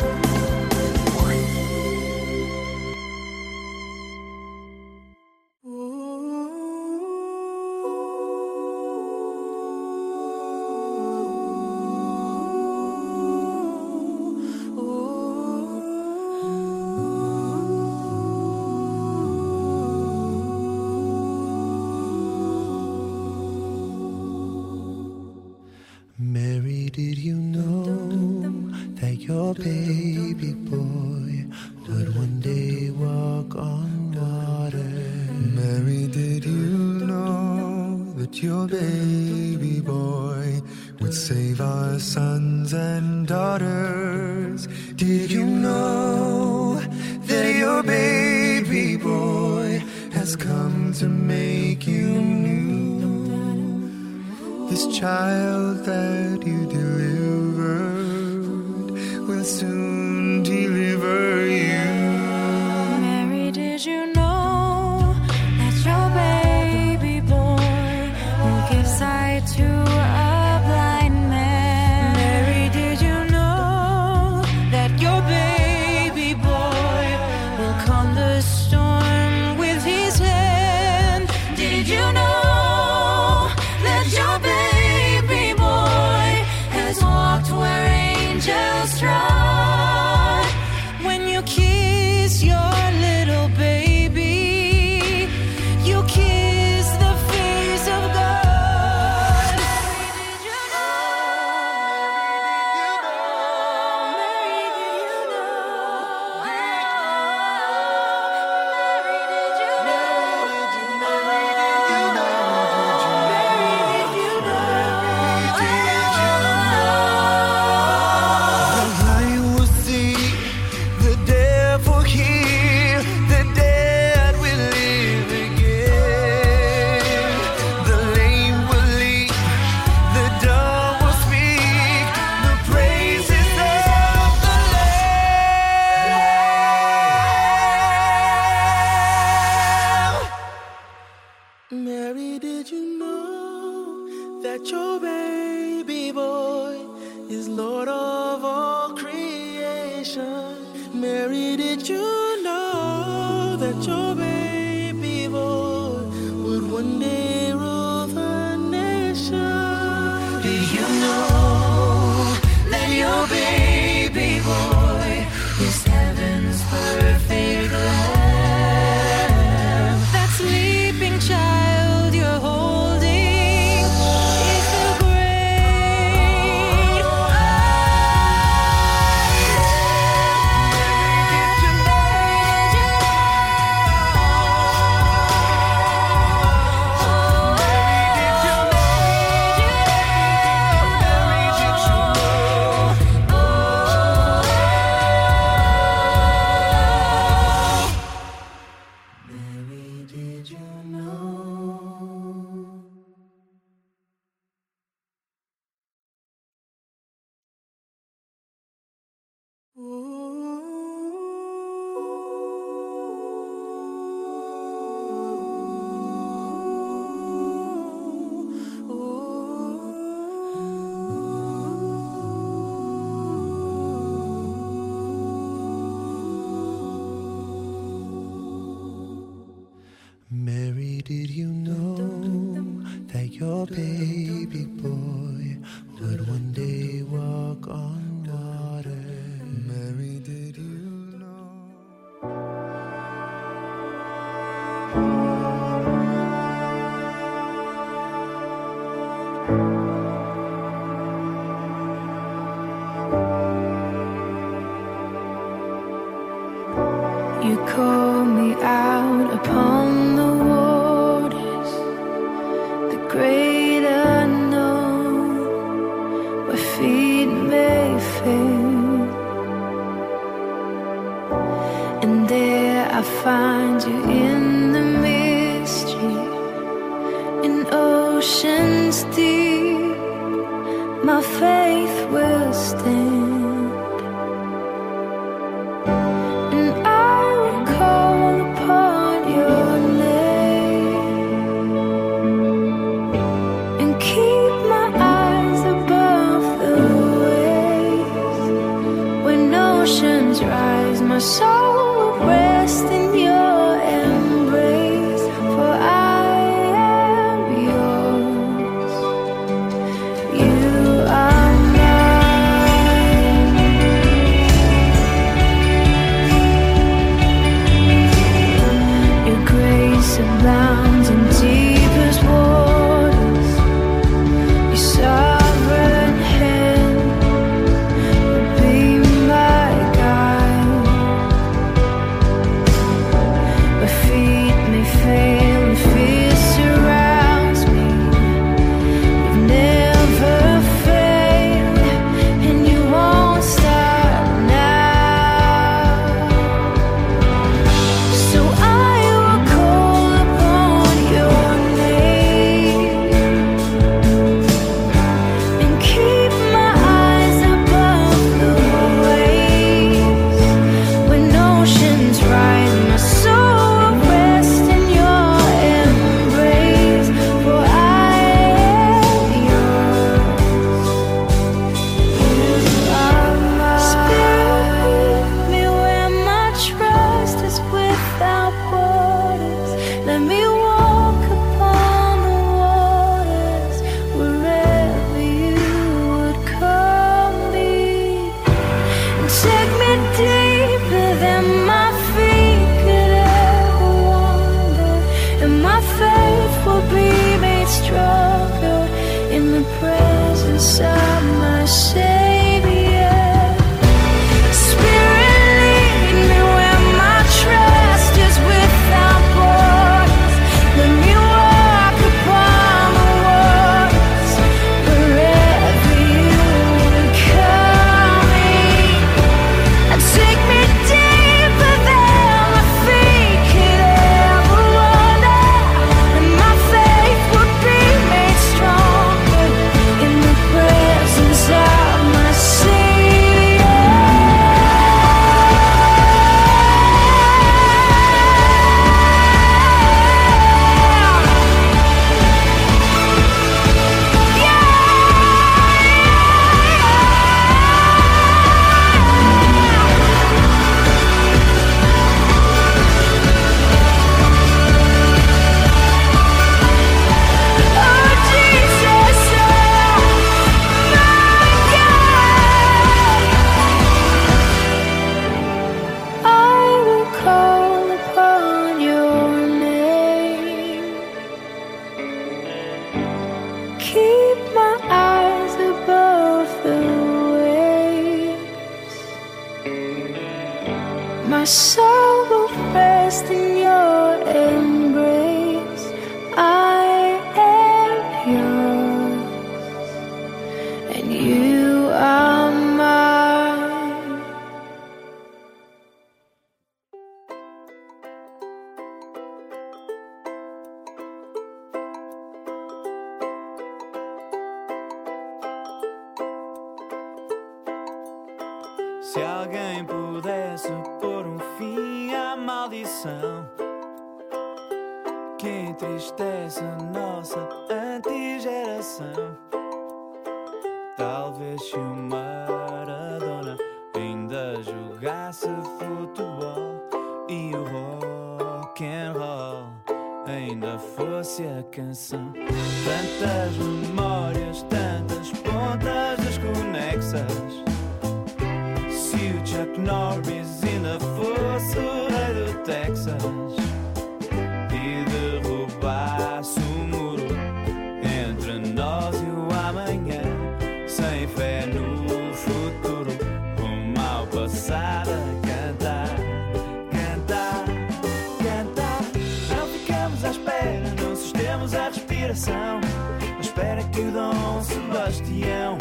que o Dom Sebastião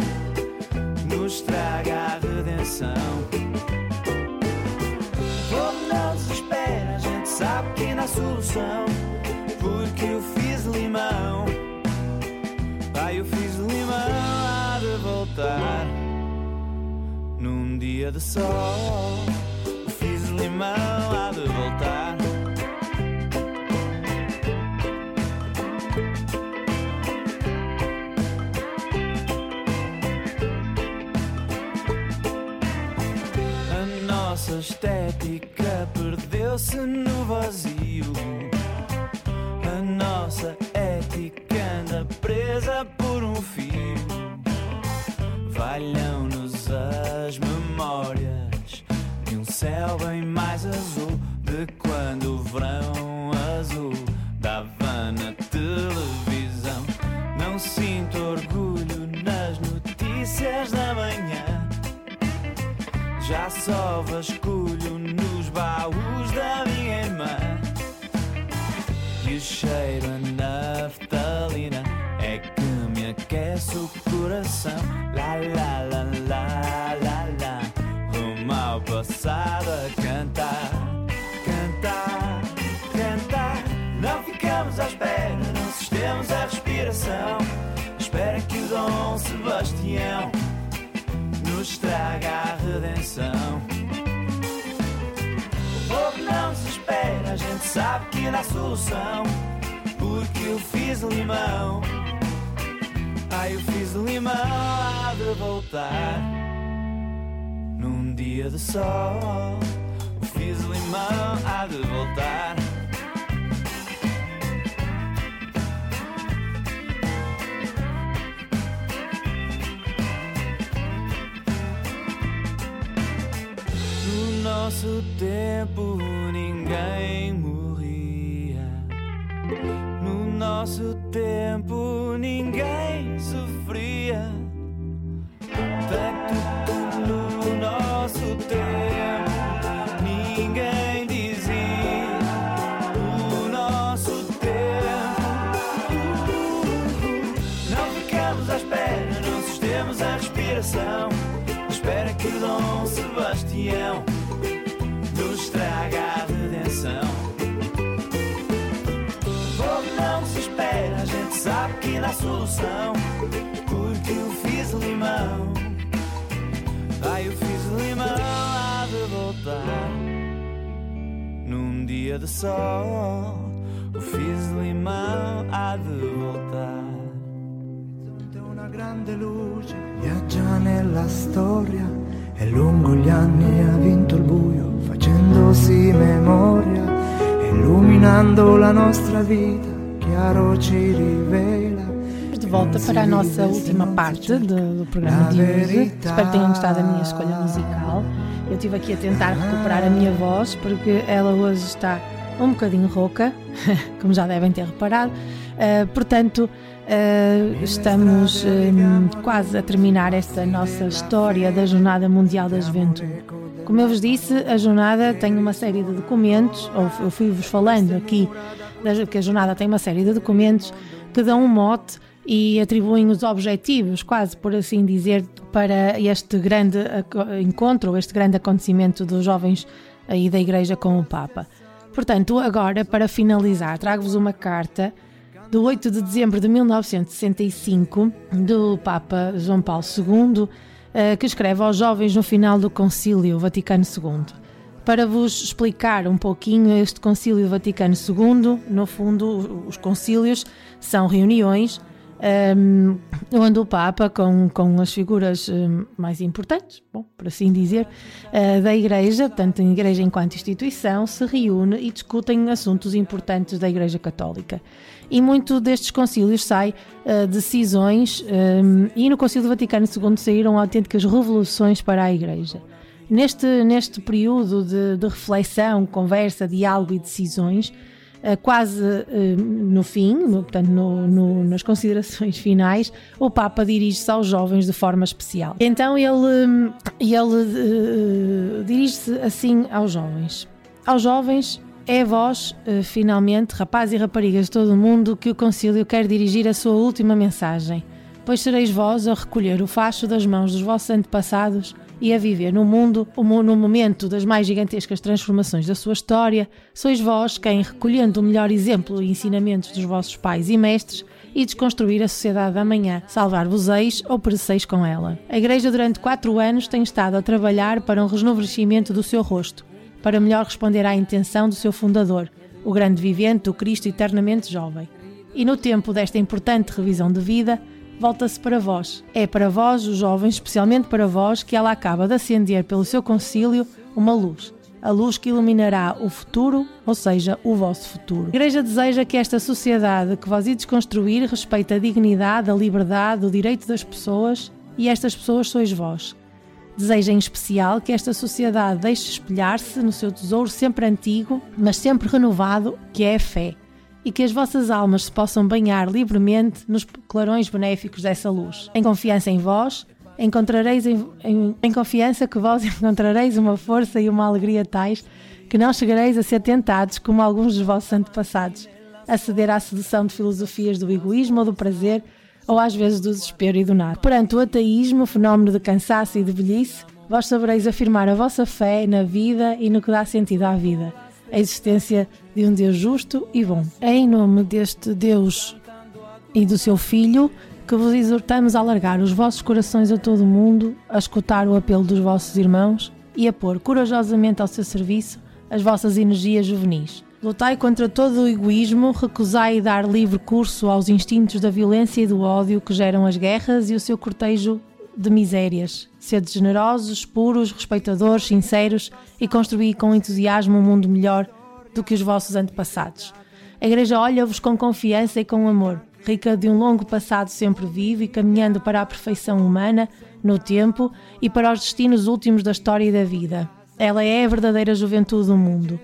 nos traga a redenção. O povo não desespera, a gente sabe que ainda há solução. Porque eu fiz limão, ai, eu fiz limão, há de voltar. Num dia de sol, eu fiz limão, há de voltar. Estética perdeu-se no vazio. A nossa ética anda presa por um fio. Valham-nos as memórias de um céu bem mais azul. De quando o verão azul dava na televisão. Não sinto orgulho nas notícias da manhã. Já só vasculho nos baús da minha irmã. E o cheiro a naftalina é que me aquece o coração. Lá, lá, lá, lá, lá, lá. Rumo ao passado a cantar, cantar, cantar. Não ficamos à espera, não sustemos a respiração. Espera que o Dom Sebastião nos traga a redenção. O povo não se espera, a gente sabe que há solução. Porque eu fiz limão, ai eu fiz limão, há de voltar. Num dia de sol, eu fiz limão, há de voltar. Nosso tempo ninguém morria. No nosso tempo ninguém sofria. Tanto no nosso tempo ninguém dizia. O nosso tempo. Não ficamos à espera, não sustemos a respiração. Espera que Dom Sebastião a redenção. O não se espera, a gente sabe que há solução. Porque eu fiz limão, ai eu fiz limão, há de voltar. Num dia de sol, eu fiz limão, há de voltar. una grande luce viaggia nella storia e lungo gli anni ha vinto il buio facendosi memoria illuminando la nostra vita chiaro ci rivela De volta para a nossa última parte do, do programa de hoje. Espero que tenham gostado da minha escolha musical. Eu estive aqui a tentar recuperar a minha voz porque ela hoje está um bocadinho rouca, como já devem ter reparado. Uh, portanto, Uh, estamos um, quase a terminar esta nossa história da Jornada Mundial da Juventude. Como eu vos disse, a jornada tem uma série de documentos, ou eu fui-vos falando aqui que a jornada tem uma série de documentos que dão um mote e atribuem os objetivos, quase por assim dizer, para este grande encontro, este grande acontecimento dos jovens aí da Igreja com o Papa. Portanto, agora, para finalizar, trago-vos uma carta do 8 de dezembro de 1965 do Papa João Paulo II, eh, que escreve aos jovens no final do Concílio Vaticano II. Para vos explicar um pouquinho este Concílio Vaticano II, no fundo, os concílios são reuniões um, onde o Papa, com, com as figuras um, mais importantes, bom, por assim dizer, uh, da Igreja, portanto, a Igreja enquanto instituição, se reúne e discutem assuntos importantes da Igreja Católica. E muito destes concílios sai uh, decisões, um, e no Concílio Vaticano II saíram autênticas revoluções para a Igreja. Neste, neste período de, de reflexão, conversa, diálogo e decisões, eh, quase eh, no fim, no, portanto, no, no, nas considerações finais, o Papa dirige-se aos jovens de forma especial. Então ele, ele uh, dirige-se assim aos jovens. Aos jovens, é vós, uh, finalmente, rapazes e raparigas de todo o mundo, que o Concílio quer dirigir a sua última mensagem, pois sereis vós a recolher o facho das mãos dos vossos antepassados e a viver no mundo, no momento das mais gigantescas transformações da sua história, sois vós quem, recolhendo o melhor exemplo e ensinamentos dos vossos pais e mestres, e desconstruir a sociedade da manhã, salvar-vos-eis ou pereceis com ela. A Igreja durante quatro anos tem estado a trabalhar para um rejuvenescimento do seu rosto, para melhor responder à intenção do seu fundador, o grande vivente, o Cristo eternamente jovem. E no tempo desta importante revisão de vida, volta-se para vós. É para vós, os jovens, especialmente para vós, que ela acaba de acender pelo seu concílio uma luz. A luz que iluminará o futuro, ou seja, o vosso futuro. A Igreja deseja que esta sociedade que vós ides construir respeite a dignidade, a liberdade, o direito das pessoas e estas pessoas sois vós. Deseja em especial que esta sociedade deixe espelhar-se no seu tesouro sempre antigo, mas sempre renovado, que é a fé e que as vossas almas se possam banhar livremente nos clarões benéficos dessa luz. Em confiança em vós, encontrareis em, em, em, confiança que vós encontrareis uma força e uma alegria tais que não chegareis a ser tentados como alguns dos vossos antepassados, a ceder à sedução de filosofias do egoísmo ou do prazer, ou às vezes do desespero e do nada. Perante o ateísmo, fenómeno de cansaço e de velhice, vós sabereis afirmar a vossa fé na vida e no que dá sentido à vida a existência de um Deus justo e bom. É em nome deste Deus e do seu Filho que vos exortamos a alargar os vossos corações a todo o mundo, a escutar o apelo dos vossos irmãos e a pôr corajosamente ao seu serviço as vossas energias juvenis. Lutai contra todo o egoísmo, recusai dar livre curso aos instintos da violência e do ódio que geram as guerras e o seu cortejo de misérias. Sede generosos, puros, respeitadores, sinceros e construí com entusiasmo um mundo melhor do que os vossos antepassados. A Igreja olha-vos com confiança e com amor, rica de um longo passado sempre vivo e caminhando para a perfeição humana no tempo e para os destinos últimos da história e da vida. Ela é a verdadeira juventude do mundo.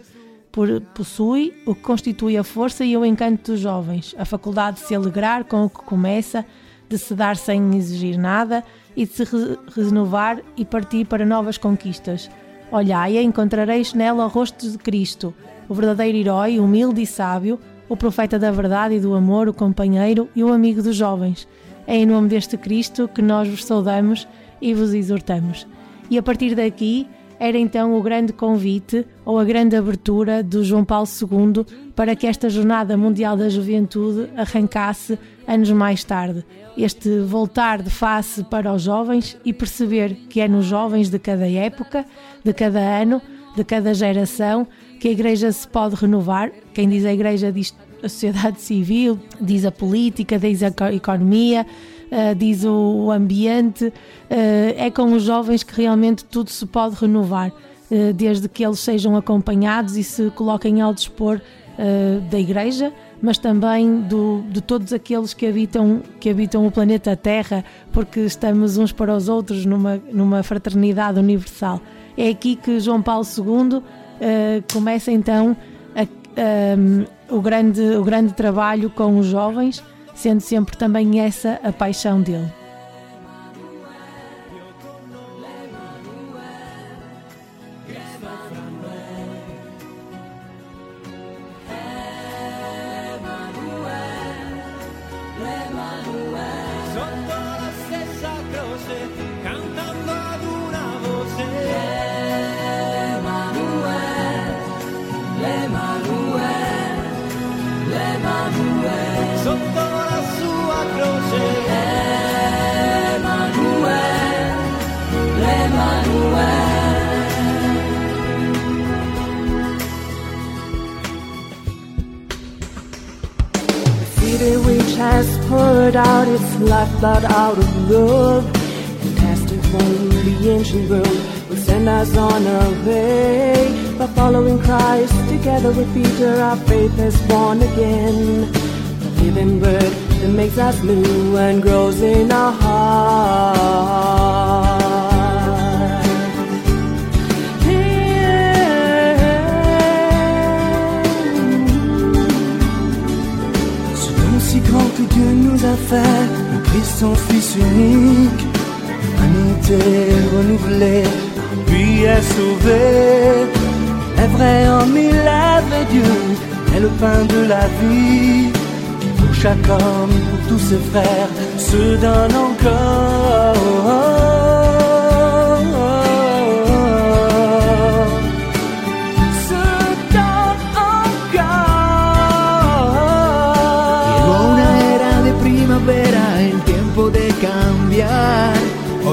Por, possui o que constitui a força e o encanto dos jovens, a faculdade de se alegrar com o que começa, de se dar sem exigir nada e de se re renovar e partir para novas conquistas. Olhai e encontrareis nela o rosto de Cristo, o verdadeiro herói, humilde e sábio, o profeta da verdade e do amor, o companheiro e o amigo dos jovens. É em nome deste Cristo que nós vos saudamos e vos exortamos. E a partir daqui, era então o grande convite ou a grande abertura do João Paulo II para que esta Jornada Mundial da Juventude arrancasse anos mais tarde. Este voltar de face para os jovens e perceber que é nos jovens de cada época, de cada ano, de cada geração, que a Igreja se pode renovar. Quem diz a Igreja diz a sociedade civil, diz a política, diz a economia, uh, diz o ambiente, uh, é com os jovens que realmente tudo se pode renovar, uh, desde que eles sejam acompanhados e se coloquem ao dispor da Igreja, mas também do, de todos aqueles que habitam, que habitam o planeta Terra, porque estamos uns para os outros numa, numa fraternidade universal. É aqui que João Paulo II começa então a, a, um, o, grande, o grande trabalho com os jovens sendo sempre também essa a paixão dele. Lifeblood out of love. Fantastic from the ancient world will send us on our way. By following Christ together with Peter, our faith is born again. The living word that makes us new and grows in our hearts. Dieu nous a fait, Christ son Fils unique, humanité renouvelée, puis est sauvé. Est vrai en mille lèvres Dieu est le pain de la vie. Pour chaque homme, pour tous ses frères, se donne encore.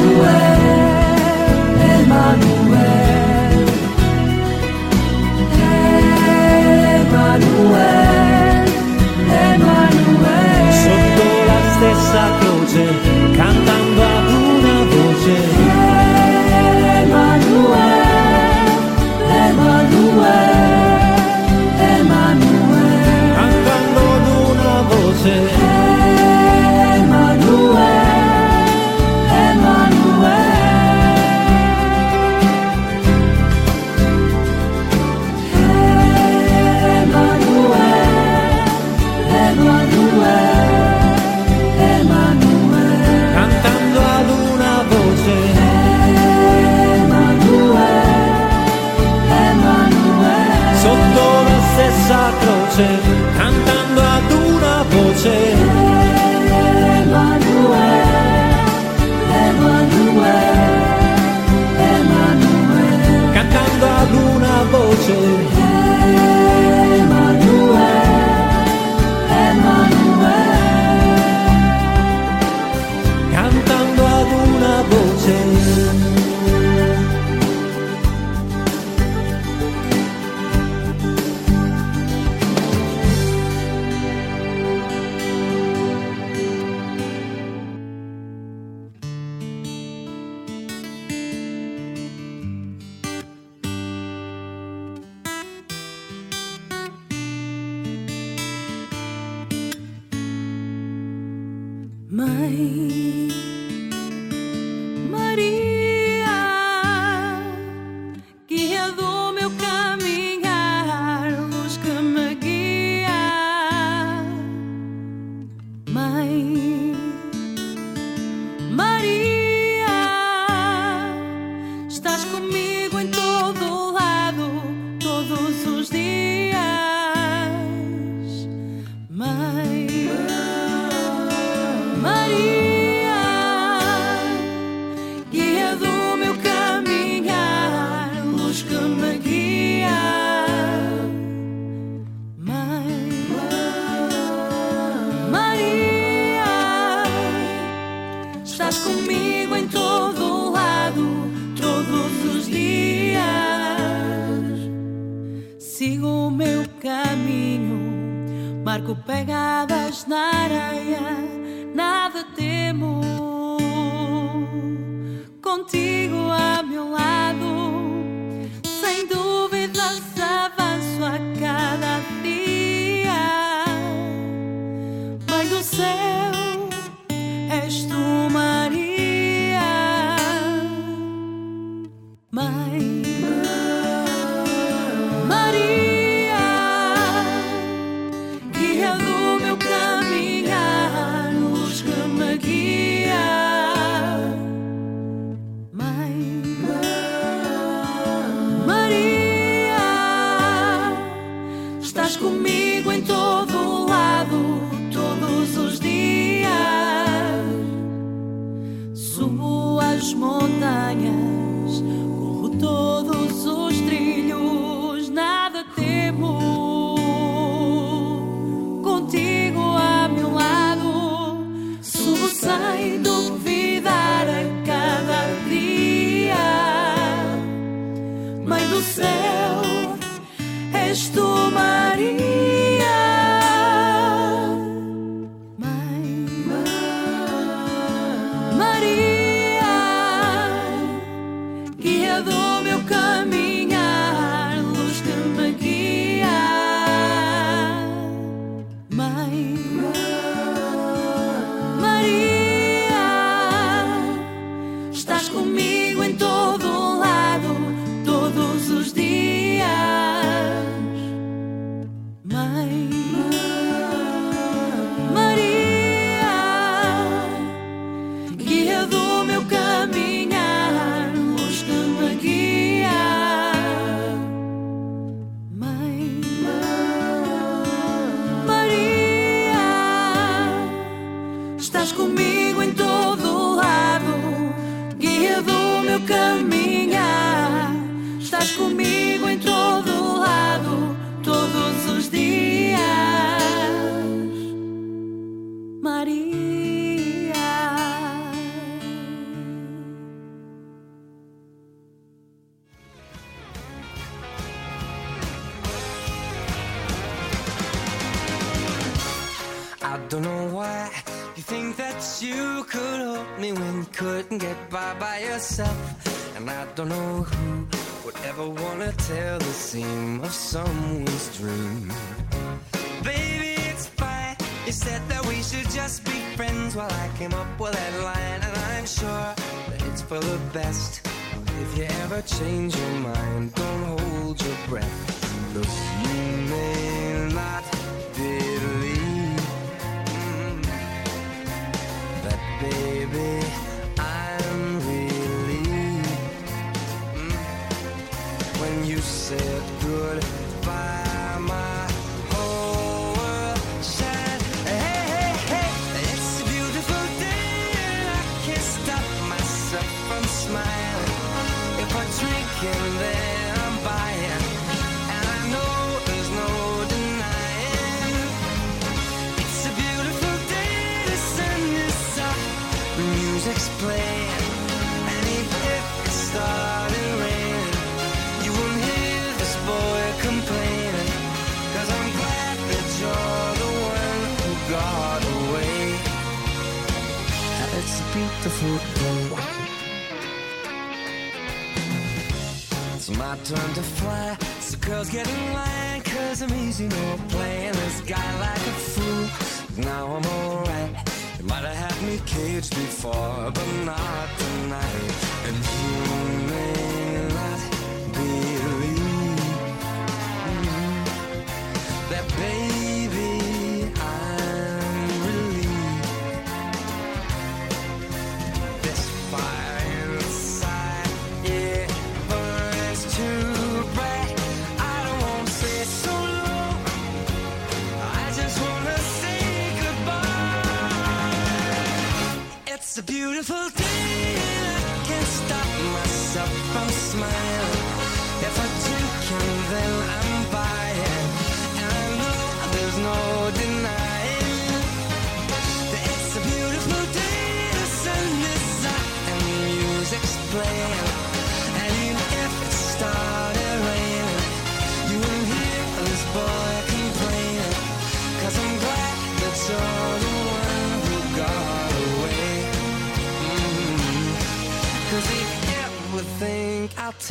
Emmanuel, Emmanuel, girls get in line Cause I'm easy, no playing this guy like a fool. Now I'm alright. You might have had me caged before.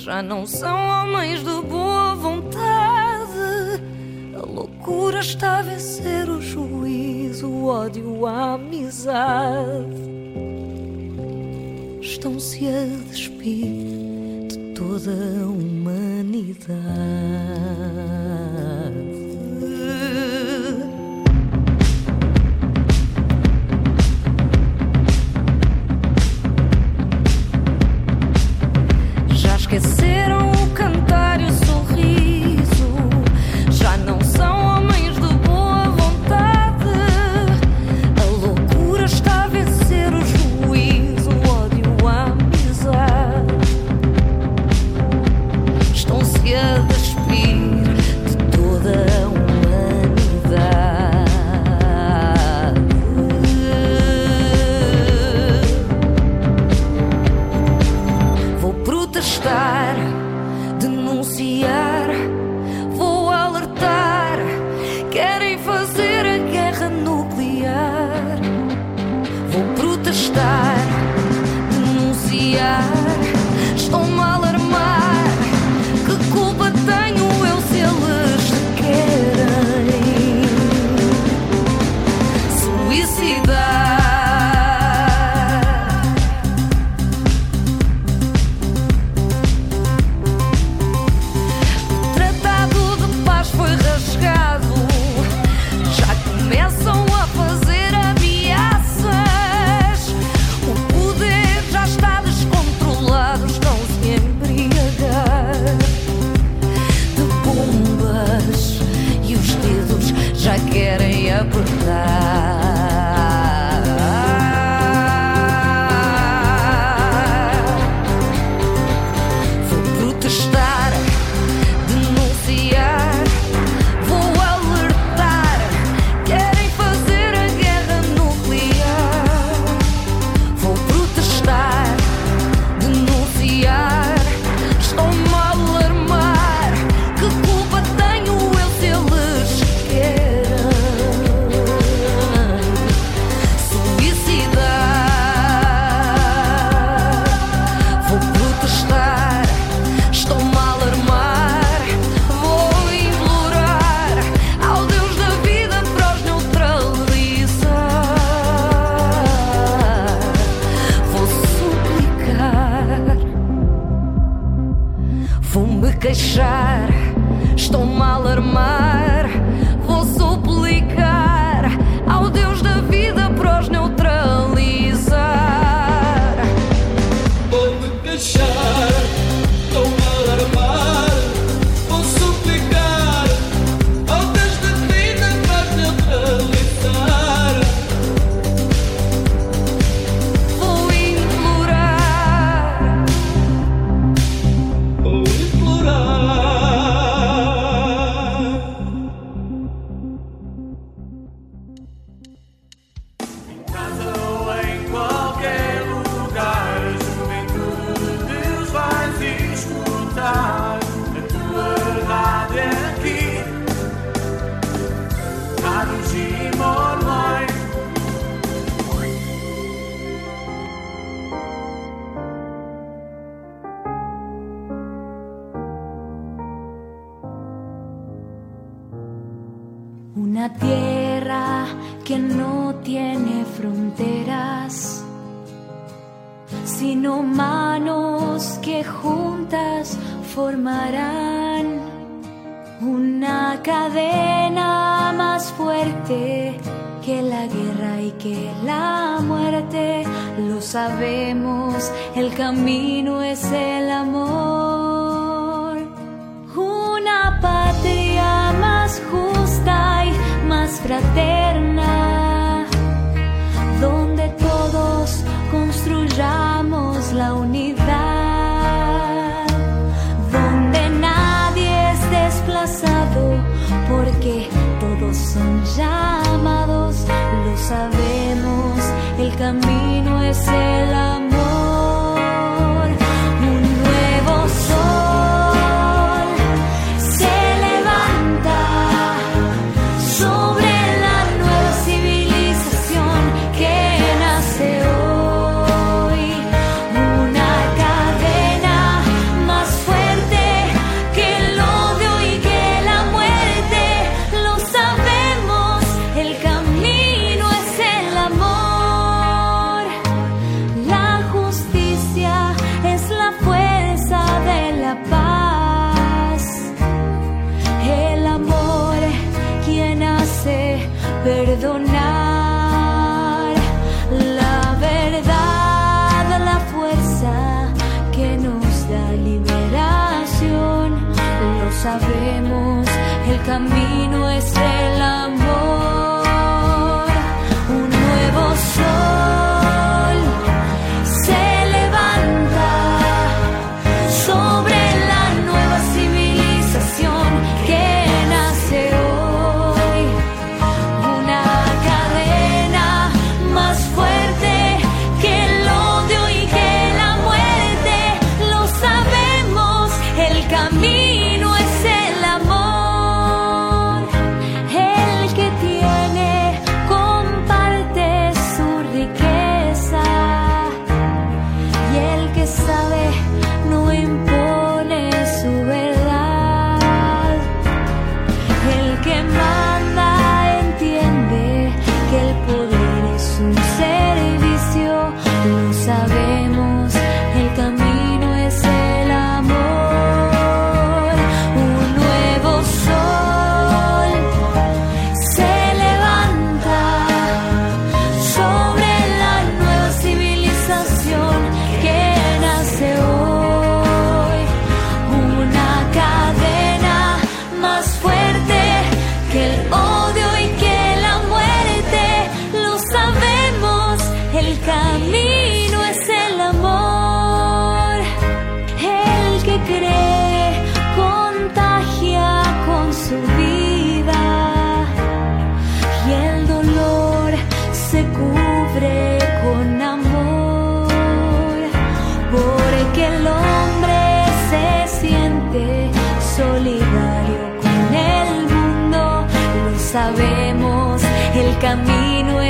já não são homens de boa vontade. A loucura está a vencer o juízo, o ódio, a amizade. Estão-se a despir de toda a humanidade.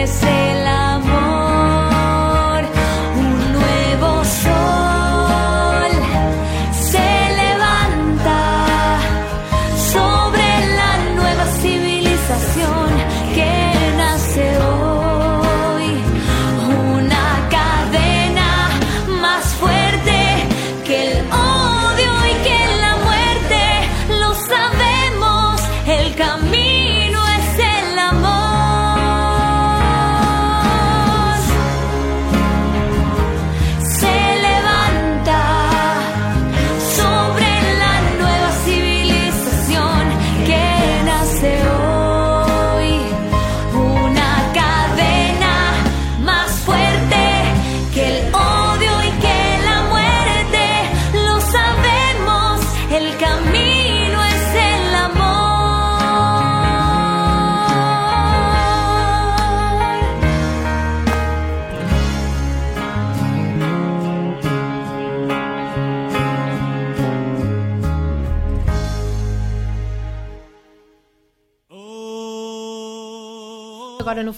Say. la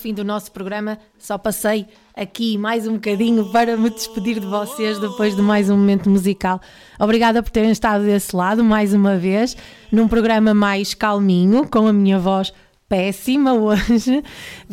fim do nosso programa, só passei aqui mais um bocadinho para me despedir de vocês depois de mais um momento musical. Obrigada por terem estado desse lado mais uma vez, num programa mais calminho, com a minha voz péssima hoje,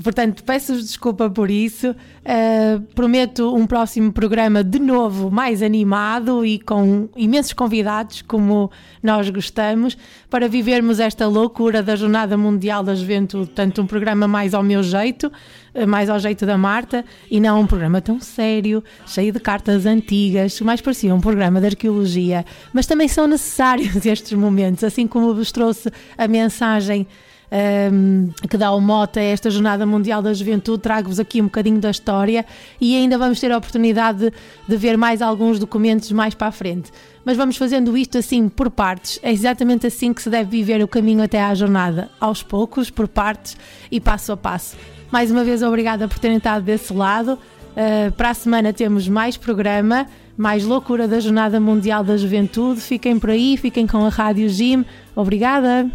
portanto peço-vos desculpa por isso. Uh, prometo um próximo programa de novo mais animado e com imensos convidados, como nós gostamos, para vivermos esta loucura da Jornada Mundial da Juventude. Portanto, um programa mais ao meu jeito, uh, mais ao jeito da Marta, e não um programa tão sério, cheio de cartas antigas, mais parecia um programa de arqueologia. Mas também são necessários estes momentos, assim como vos trouxe a mensagem um, que dá o mote a esta Jornada Mundial da Juventude. Trago-vos aqui um bocadinho da história e ainda vamos ter a oportunidade de, de ver mais alguns documentos mais para a frente. Mas vamos fazendo isto assim por partes. É exatamente assim que se deve viver o caminho até à jornada, aos poucos, por partes e passo a passo. Mais uma vez, obrigada por terem estado desse lado. Uh, para a semana temos mais programa, mais loucura da Jornada Mundial da Juventude. Fiquem por aí, fiquem com a Rádio Jim. Obrigada.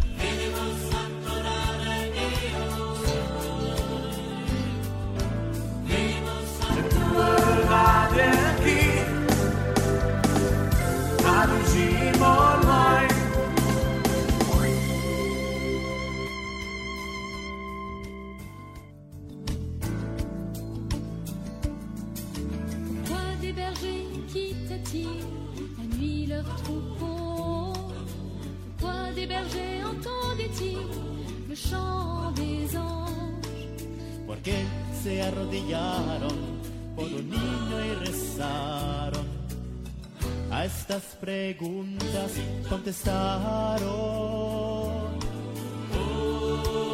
Des bergers entendaient-ils le chant des anges porque se arrodillaron por un niño y rezaron. a estas preguntas contestaron. So